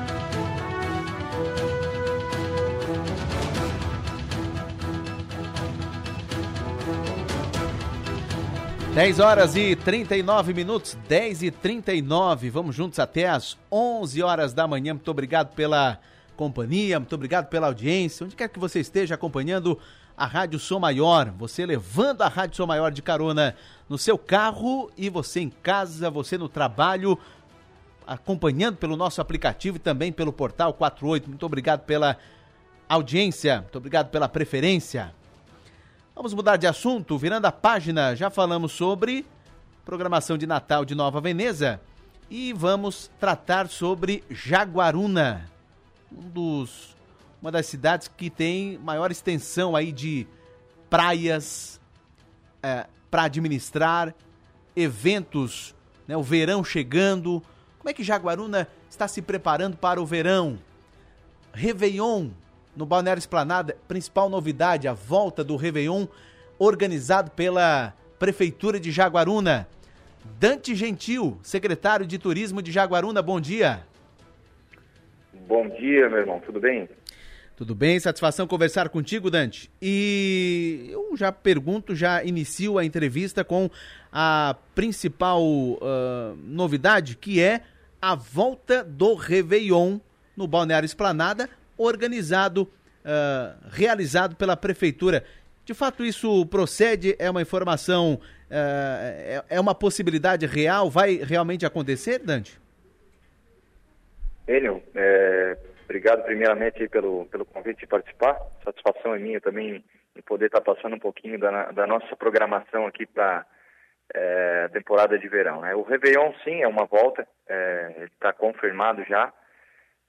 10 horas e 39 minutos, 10 e 39. Vamos juntos até às 11 horas da manhã. Muito obrigado pela companhia, muito obrigado pela audiência. Onde quer que você esteja acompanhando a Rádio Som Maior, você levando a Rádio Som Maior de carona no seu carro e você em casa, você no trabalho, acompanhando pelo nosso aplicativo e também pelo portal 48. Muito obrigado pela audiência, muito obrigado pela preferência. Vamos mudar de assunto, virando a página, já falamos sobre programação de Natal de Nova Veneza e vamos tratar sobre Jaguaruna, um dos, uma das cidades que tem maior extensão aí de praias é, para administrar, eventos, né, o verão chegando. Como é que Jaguaruna está se preparando para o verão? Réveillon no Balneário Esplanada, principal novidade, a volta do Réveillon, organizado pela Prefeitura de Jaguaruna. Dante Gentil, secretário de Turismo de Jaguaruna, bom dia. Bom dia, meu irmão, tudo bem? Tudo bem, satisfação conversar contigo, Dante. E eu já pergunto, já inicio a entrevista com a principal uh, novidade, que é a volta do Réveillon no Balneário Esplanada, organizado, uh, realizado pela Prefeitura. De fato, isso procede? É uma informação, uh, é, é uma possibilidade real? Vai realmente acontecer, Dante? Enio, é, obrigado primeiramente pelo, pelo convite de participar. Satisfação é minha também em poder estar passando um pouquinho da, da nossa programação aqui para é, temporada de verão. Né? O Réveillon, sim, é uma volta, é, está confirmado já.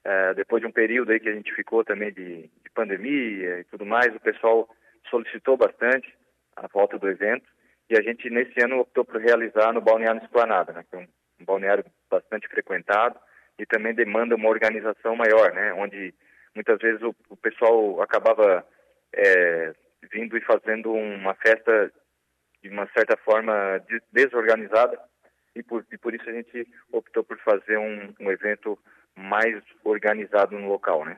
É, depois de um período aí que a gente ficou também de, de, pandemia e tudo mais, o pessoal solicitou bastante a volta do evento. E a gente nesse ano optou por realizar no Balneário Esplanada, né, que é um, um balneário bastante frequentado e também demanda uma organização maior, né, onde muitas vezes o, o pessoal acabava é, vindo e fazendo uma festa de uma certa forma desorganizada. E por, e por isso a gente optou por fazer um, um evento mais organizado no local, né?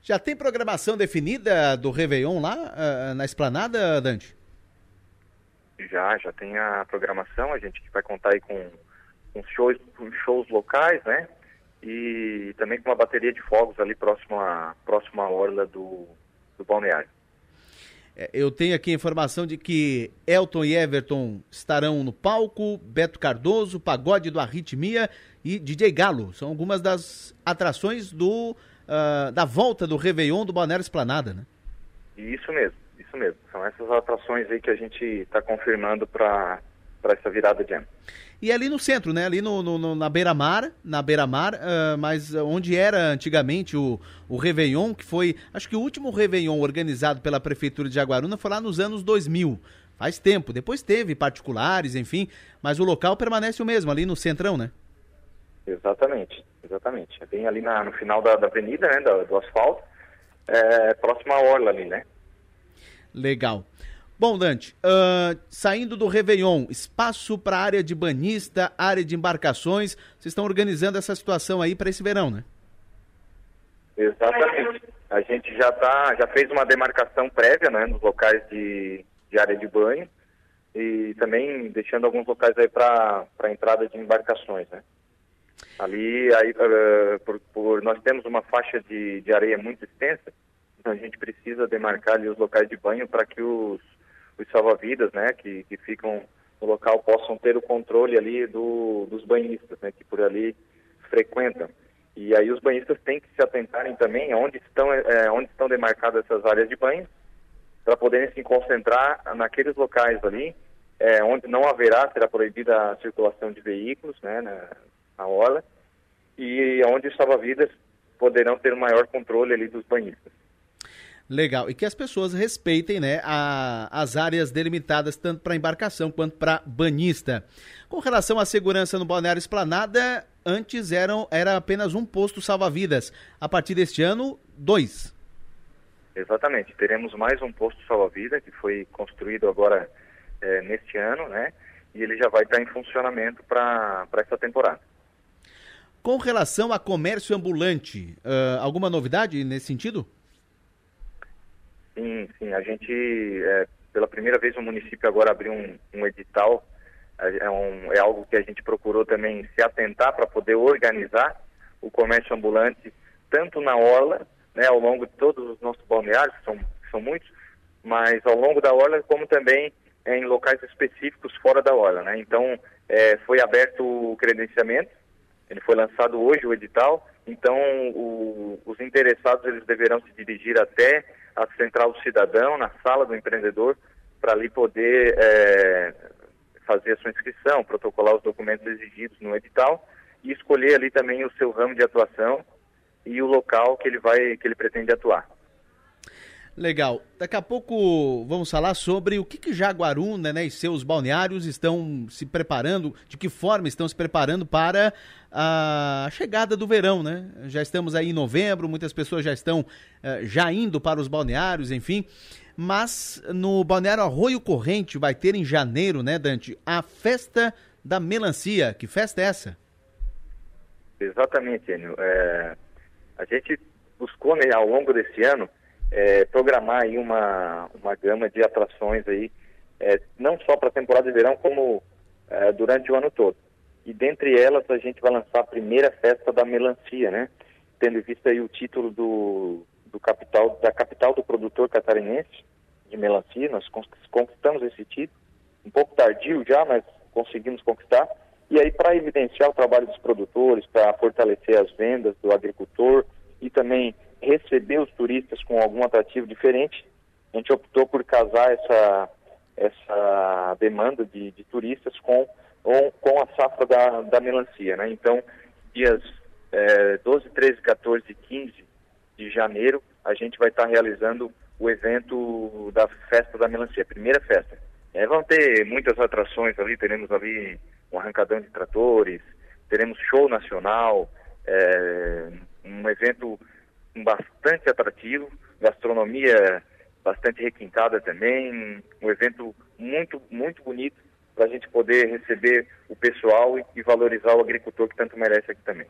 Já tem programação definida do Réveillon lá uh, na esplanada, Dante? Já, já tem a programação, a gente vai contar aí com, com shows, com shows locais, né? E também com uma bateria de fogos ali próximo à, próximo à orla do, do balneário. É, eu tenho aqui a informação de que Elton e Everton estarão no palco, Beto Cardoso, Pagode do Arritmia e DJ Galo. São algumas das atrações do, uh, da volta do Réveillon do Balneário Esplanada, né? Isso mesmo, isso mesmo. São essas atrações aí que a gente está confirmando para essa virada de ano. E ali no centro, né? Ali no, no, no na beira-mar, na beira-mar, uh, mas onde era antigamente o, o Réveillon, que foi, acho que o último Réveillon organizado pela Prefeitura de Jaguaruna foi lá nos anos 2000. Faz tempo. Depois teve particulares, enfim, mas o local permanece o mesmo, ali no centrão, né? Exatamente, exatamente. É bem ali na, no final da, da avenida, né, do, do asfalto, é, próximo à orla ali, né? Legal. Bom, Dante, uh, saindo do Réveillon, espaço para área de banhista, área de embarcações, vocês estão organizando essa situação aí para esse verão, né? Exatamente. A gente já tá, já fez uma demarcação prévia, né, nos locais de, de área de banho e também deixando alguns locais aí para entrada de embarcações, né? Ali, aí, uh, por, por, nós temos uma faixa de, de areia muito extensa, então a gente precisa demarcar ali os locais de banho para que os, os salva-vidas, né, que, que ficam no local possam ter o controle ali do, dos banhistas, né, que por ali frequentam. E aí os banhistas têm que se atentarem também onde estão, é, onde estão demarcadas essas áreas de banho, para poderem se concentrar naqueles locais ali, é, onde não haverá, será proibida a circulação de veículos né, na, na orla, e onde os salva-vidas poderão ter um maior controle ali dos banhistas. Legal. E que as pessoas respeitem né, a, as áreas delimitadas tanto para embarcação quanto para banhista. Com relação à segurança no Balneário Esplanada, antes eram, era apenas um posto salva-vidas. A partir deste ano, dois. Exatamente. Teremos mais um posto salva-vida que foi construído agora é, neste ano, né? E ele já vai estar em funcionamento para essa temporada. Com relação a comércio ambulante, uh, alguma novidade nesse sentido? Sim, sim. A gente, é, pela primeira vez, o município agora abriu um, um edital. É, é, um, é algo que a gente procurou também se atentar para poder organizar o comércio ambulante, tanto na orla, né, ao longo de todos os nossos balneários, que são, são muitos, mas ao longo da orla, como também em locais específicos fora da orla. Né? Então, é, foi aberto o credenciamento, ele foi lançado hoje, o edital, então o, os interessados eles deverão se dirigir até a Central do Cidadão, na sala do empreendedor, para ali poder é, fazer a sua inscrição, protocolar os documentos exigidos no edital e escolher ali também o seu ramo de atuação e o local que ele vai que ele pretende atuar. Legal. Daqui a pouco vamos falar sobre o que, que Jaguaruna né, e seus balneários estão se preparando, de que forma estão se preparando para a chegada do verão, né? Já estamos aí em novembro, muitas pessoas já estão uh, já indo para os balneários, enfim. Mas no Balneário Arroio Corrente vai ter em janeiro, né, Dante, a festa da melancia. Que festa é essa? Exatamente, Enio. É, a gente buscou né, ao longo desse ano é, programar aí uma, uma gama de atrações aí, é, não só para a temporada de verão, como é, durante o ano todo. E dentre elas a gente vai lançar a primeira festa da melancia, né? Tendo em vista aí o título do, do capital, da capital do produtor catarinense de melancia, nós conquistamos esse título, um pouco tardio já, mas conseguimos conquistar. E aí para evidenciar o trabalho dos produtores, para fortalecer as vendas do agricultor e também receber os turistas com algum atrativo diferente, a gente optou por casar essa, essa demanda de, de turistas com, com, a safra da, da melancia. Né? Então, dias é, 12, 13, 14 e 15 de janeiro, a gente vai estar realizando o evento da festa da melancia, primeira festa. É, vão ter muitas atrações ali, teremos ali um arrancadão de tratores, teremos show nacional, é, um evento bastante atrativo, gastronomia bastante requintada também, um evento muito, muito bonito para a gente poder receber o pessoal e, e valorizar o agricultor que tanto merece aqui também.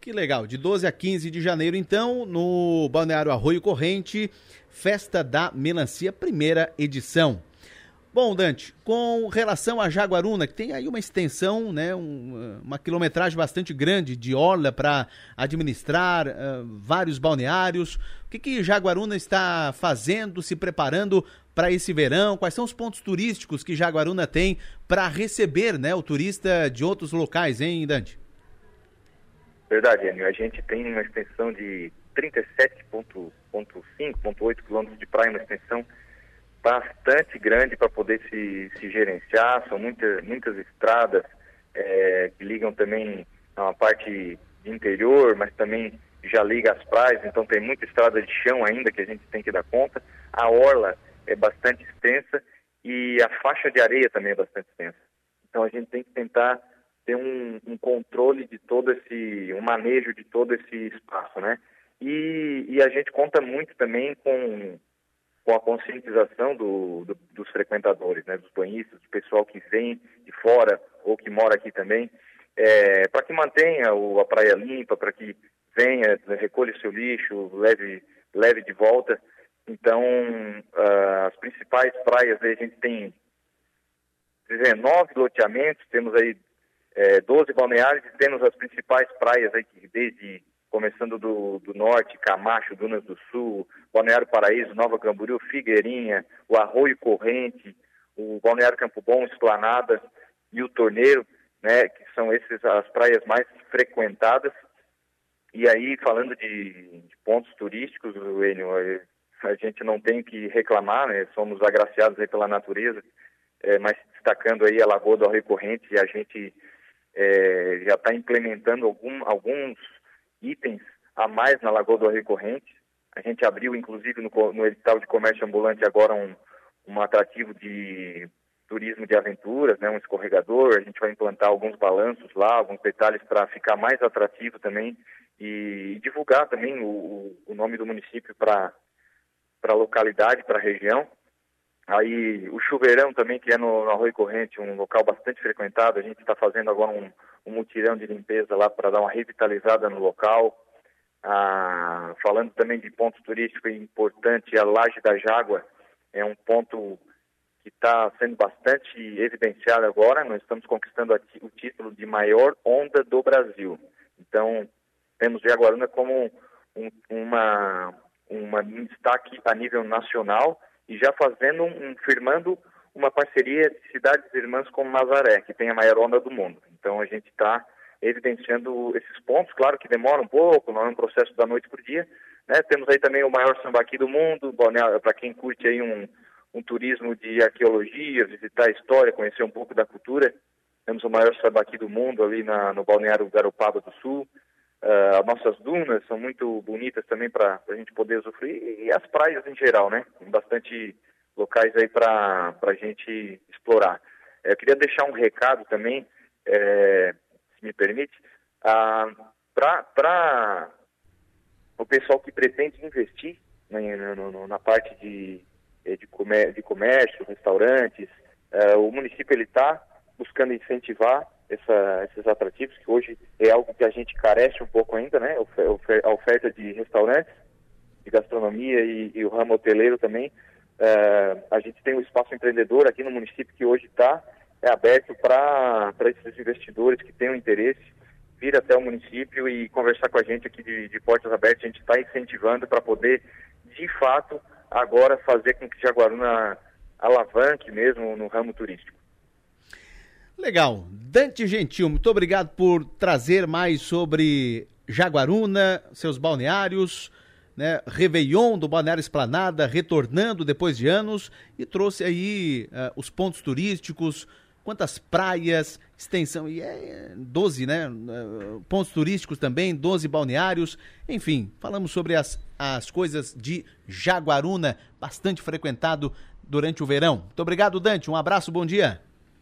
Que legal, de 12 a 15 de janeiro, então, no Balneário Arroio Corrente, Festa da Melancia, primeira edição. Bom, Dante, com relação a Jaguaruna, que tem aí uma extensão, né, um, uma quilometragem bastante grande de orla para administrar uh, vários balneários, o que, que Jaguaruna está fazendo, se preparando para esse verão? Quais são os pontos turísticos que Jaguaruna tem para receber né, o turista de outros locais, hein, Dante? Verdade, Enio. A gente tem uma extensão de 37,5, 38 quilômetros de praia, uma extensão bastante grande para poder se, se gerenciar, são muitas, estradas é, que ligam também a uma parte interior, mas também já liga as praias, então tem muita estrada de chão ainda que a gente tem que dar conta. A orla é bastante extensa e a faixa de areia também é bastante extensa. Então a gente tem que tentar ter um, um controle de todo esse, um manejo de todo esse espaço, né? E, e a gente conta muito também com com a conscientização do, do, dos frequentadores, né, dos banhistas, do pessoal que vem de fora ou que mora aqui também, é, para que mantenha o, a praia limpa, para que venha, recolha o seu lixo, leve, leve de volta. Então, uh, as principais praias, a gente tem 19 loteamentos, temos aí é, 12 balneários e temos as principais praias aí, que desde começando do, do norte, Camacho, Dunas do Sul, Balneário Paraíso, Nova Camboriú, Figueirinha, o Arroio Corrente, o Balneário Campo Bom, Esplanada e o Torneiro, né, que são esses as praias mais frequentadas. E aí, falando de, de pontos turísticos, Enio, a gente não tem que reclamar, né, somos agraciados aí pela natureza, é, mas destacando aí a Lagoa do Arroio Corrente, a gente é, já está implementando algum, alguns itens a mais na Lagoa do Arroio Corrente. A gente abriu, inclusive, no, no edital de comércio ambulante agora um, um atrativo de turismo de aventuras, né, um escorregador. A gente vai implantar alguns balanços lá, alguns detalhes para ficar mais atrativo também e divulgar também o, o nome do município para a localidade, para a região. Aí o chuveirão também, que é no, no Arroio Corrente, um local bastante frequentado, a gente está fazendo agora um, um mutirão de limpeza lá para dar uma revitalizada no local. Ah, falando também de ponto turístico importante, a Laje da Jágua é um ponto que está sendo bastante evidenciado agora. Nós estamos conquistando o título de maior onda do Brasil. Então, temos Jaguaruna como um, uma, uma um destaque a nível nacional e já fazendo um, firmando uma parceria de cidades irmãs como Nazaré, que tem a maior onda do mundo. Então a gente está evidenciando esses pontos, claro que demora um pouco, não é um processo da noite por dia. Né? Temos aí também o maior sambaqui do mundo, para quem curte aí um, um turismo de arqueologia, visitar a história, conhecer um pouco da cultura. Temos o maior sambaqui do mundo ali na, no balneário Garopaba do Sul. Uh, as nossas dunas são muito bonitas também para a gente poder usufruir e as praias em geral, né? Bastante locais aí para a gente explorar. É, eu queria deixar um recado também, é, se me permite, uh, para o pessoal que pretende investir no, no, na parte de, de, comércio, de comércio restaurantes. Uh, o município está buscando incentivar essa, esses atrativos, que hoje é algo que a gente carece um pouco ainda, né? A oferta de restaurantes, de gastronomia e, e o ramo hoteleiro também. Uh, a gente tem um espaço empreendedor aqui no município que hoje está é aberto para esses investidores que tenham interesse vir até o município e conversar com a gente aqui de, de portas abertas. A gente está incentivando para poder, de fato, agora fazer com que Jaguaruna alavanque mesmo no ramo turístico. Legal. Dante Gentil, muito obrigado por trazer mais sobre Jaguaruna, seus balneários, né? Réveillon do Balneário Esplanada, retornando depois de anos, e trouxe aí uh, os pontos turísticos, quantas praias, extensão, e é 12, né? Uh, pontos turísticos também, 12 balneários, enfim, falamos sobre as, as coisas de Jaguaruna, bastante frequentado durante o verão. Muito obrigado, Dante, um abraço, bom dia.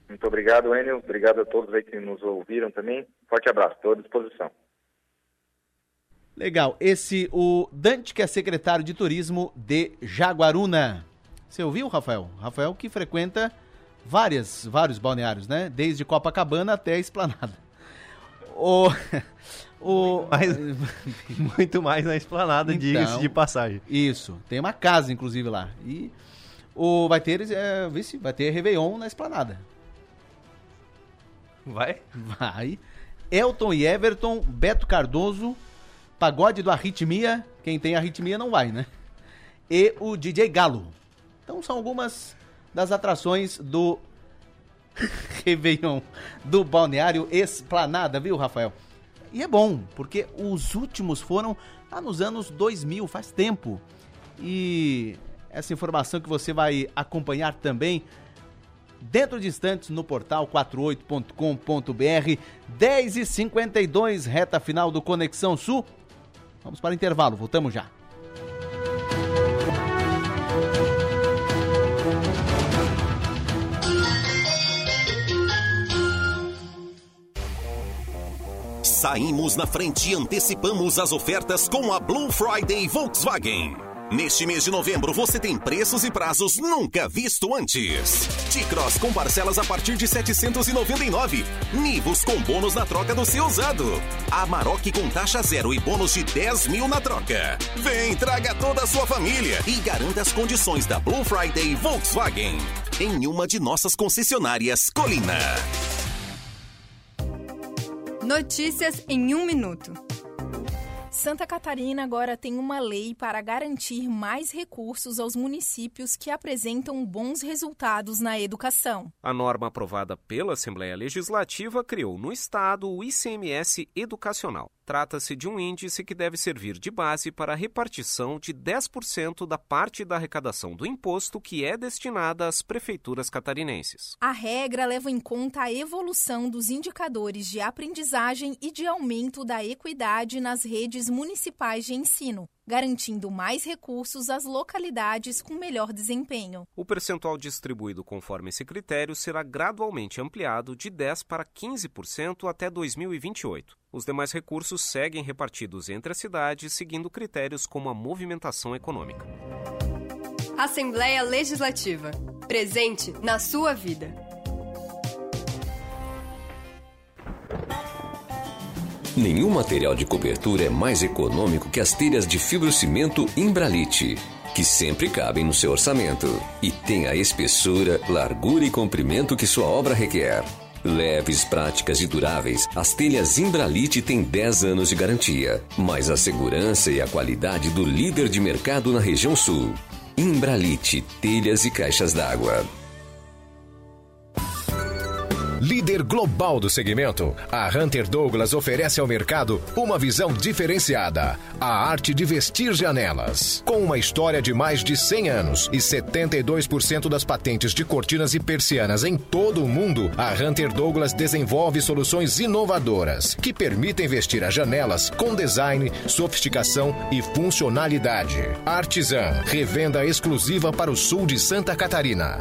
Muito obrigado, Enio. Obrigado a todos aí que nos ouviram também. Forte abraço, estou à disposição. Legal. Esse, o Dante, que é secretário de turismo de Jaguaruna. Você ouviu, Rafael? Rafael que frequenta várias, vários balneários, né? Desde Copacabana até a Esplanada. O, o... Muito mais na Esplanada, então, diga-se de passagem. Isso. Tem uma casa, inclusive, lá. E o, vai ter, é, vice, vai ter Réveillon na Esplanada. Vai? Vai. Elton e Everton, Beto Cardoso, Pagode do Arritmia. Quem tem Arritmia não vai, né? E o DJ Galo. Então são algumas das atrações do Réveillon do Balneário Esplanada, viu, Rafael? E é bom, porque os últimos foram lá nos anos 2000, faz tempo. E essa informação que você vai acompanhar também dentro de instantes no portal 48.com.br. 10h52, reta final do Conexão Sul. Vamos para o intervalo, voltamos já. Saímos na frente e antecipamos as ofertas com a Blue Friday Volkswagen. Neste mês de novembro você tem preços e prazos nunca visto antes. T-Cross com parcelas a partir de 799. Nivus com bônus na troca do seu usado. Amarok com taxa zero e bônus de 10 mil na troca. Vem, traga toda a sua família e garanta as condições da Blue Friday Volkswagen. Em uma de nossas concessionárias Colina. Notícias em um minuto. Santa Catarina agora tem uma lei para garantir mais recursos aos municípios que apresentam bons resultados na educação. A norma aprovada pela Assembleia Legislativa criou no Estado o ICMS educacional. Trata-se de um índice que deve servir de base para a repartição de 10% da parte da arrecadação do imposto que é destinada às prefeituras catarinenses. A regra leva em conta a evolução dos indicadores de aprendizagem e de aumento da equidade nas redes municipais de ensino, garantindo mais recursos às localidades com melhor desempenho. O percentual distribuído conforme esse critério será gradualmente ampliado de 10% para 15% até 2028. Os demais recursos seguem repartidos entre as cidades, seguindo critérios como a movimentação econômica. Assembleia Legislativa. Presente na sua vida. Nenhum material de cobertura é mais econômico que as telhas de fibrocimento Imbralite, que sempre cabem no seu orçamento e tem a espessura, largura e comprimento que sua obra requer. Leves, práticas e duráveis, as telhas Imbralite têm 10 anos de garantia, mais a segurança e a qualidade do líder de mercado na região sul. Imbralite, telhas e caixas d'água. Líder global do segmento, a Hunter Douglas oferece ao mercado uma visão diferenciada: a arte de vestir janelas. Com uma história de mais de 100 anos e 72% das patentes de cortinas e persianas em todo o mundo, a Hunter Douglas desenvolve soluções inovadoras que permitem vestir as janelas com design, sofisticação e funcionalidade. Artisan, revenda exclusiva para o sul de Santa Catarina.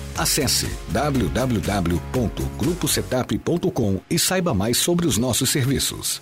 Acesse www.gruposetup.com e saiba mais sobre os nossos serviços.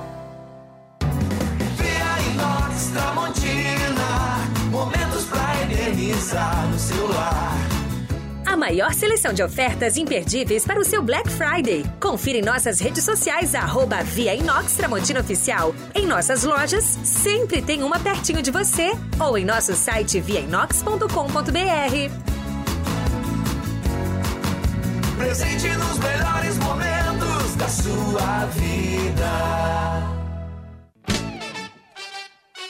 No celular. A maior seleção de ofertas imperdíveis para o seu Black Friday. Confira em nossas redes sociais, arroba Via Inox Tramontina Oficial. Em nossas lojas, sempre tem uma pertinho de você. Ou em nosso site viainox.com.br. Presente nos melhores momentos da sua vida.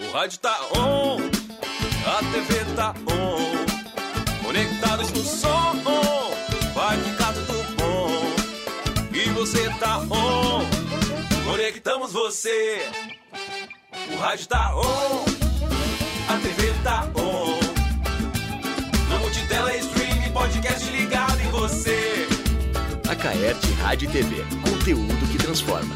O rádio tá on, a TV tá on, conectados no som, vai ficar tudo bom. E você tá on, conectamos você. O rádio tá on, a TV tá on, no multitela stream, podcast ligado em você. A Caerte Rádio e TV, conteúdo que transforma.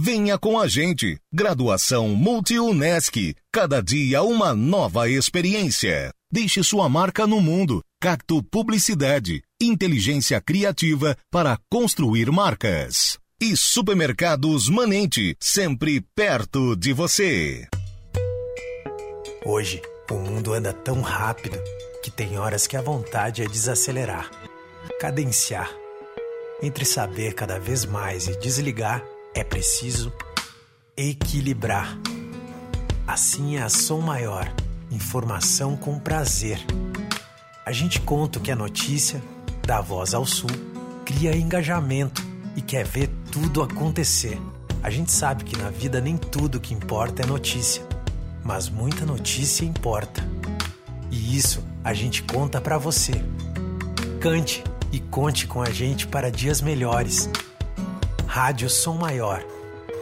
Venha com a gente. Graduação Multi-UNESC. Cada dia uma nova experiência. Deixe sua marca no mundo. Cacto Publicidade. Inteligência criativa para construir marcas. E Supermercados Manente. Sempre perto de você. Hoje, o mundo anda tão rápido que tem horas que a vontade é desacelerar, cadenciar. Entre saber cada vez mais e desligar, é preciso equilibrar. Assim é a Som Maior, informação com prazer. A gente conta que é notícia, dá voz ao sul, cria engajamento e quer ver tudo acontecer. A gente sabe que na vida nem tudo que importa é notícia, mas muita notícia importa. E isso a gente conta pra você. Cante e conte com a gente para dias melhores. Rádio Som Maior.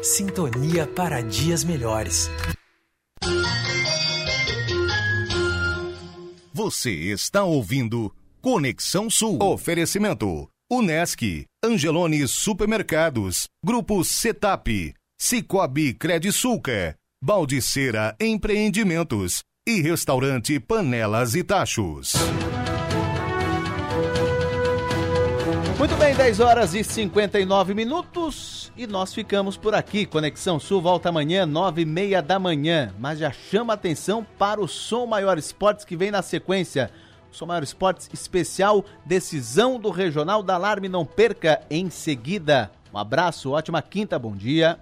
Sintonia para dias melhores. Você está ouvindo Conexão Sul. Oferecimento: Unesc, Angelone Supermercados, Grupo Setap, Cicobi Credisulca, Baldiceira Empreendimentos e Restaurante Panelas e Tachos. Muito bem, 10 horas e 59 minutos e nós ficamos por aqui. Conexão Sul volta amanhã, 9 e meia da manhã. Mas já chama atenção para o Som Maior Esportes que vem na sequência. Som Maior Esportes especial, decisão do Regional da Alarme. Não perca em seguida. Um abraço, ótima quinta, bom dia.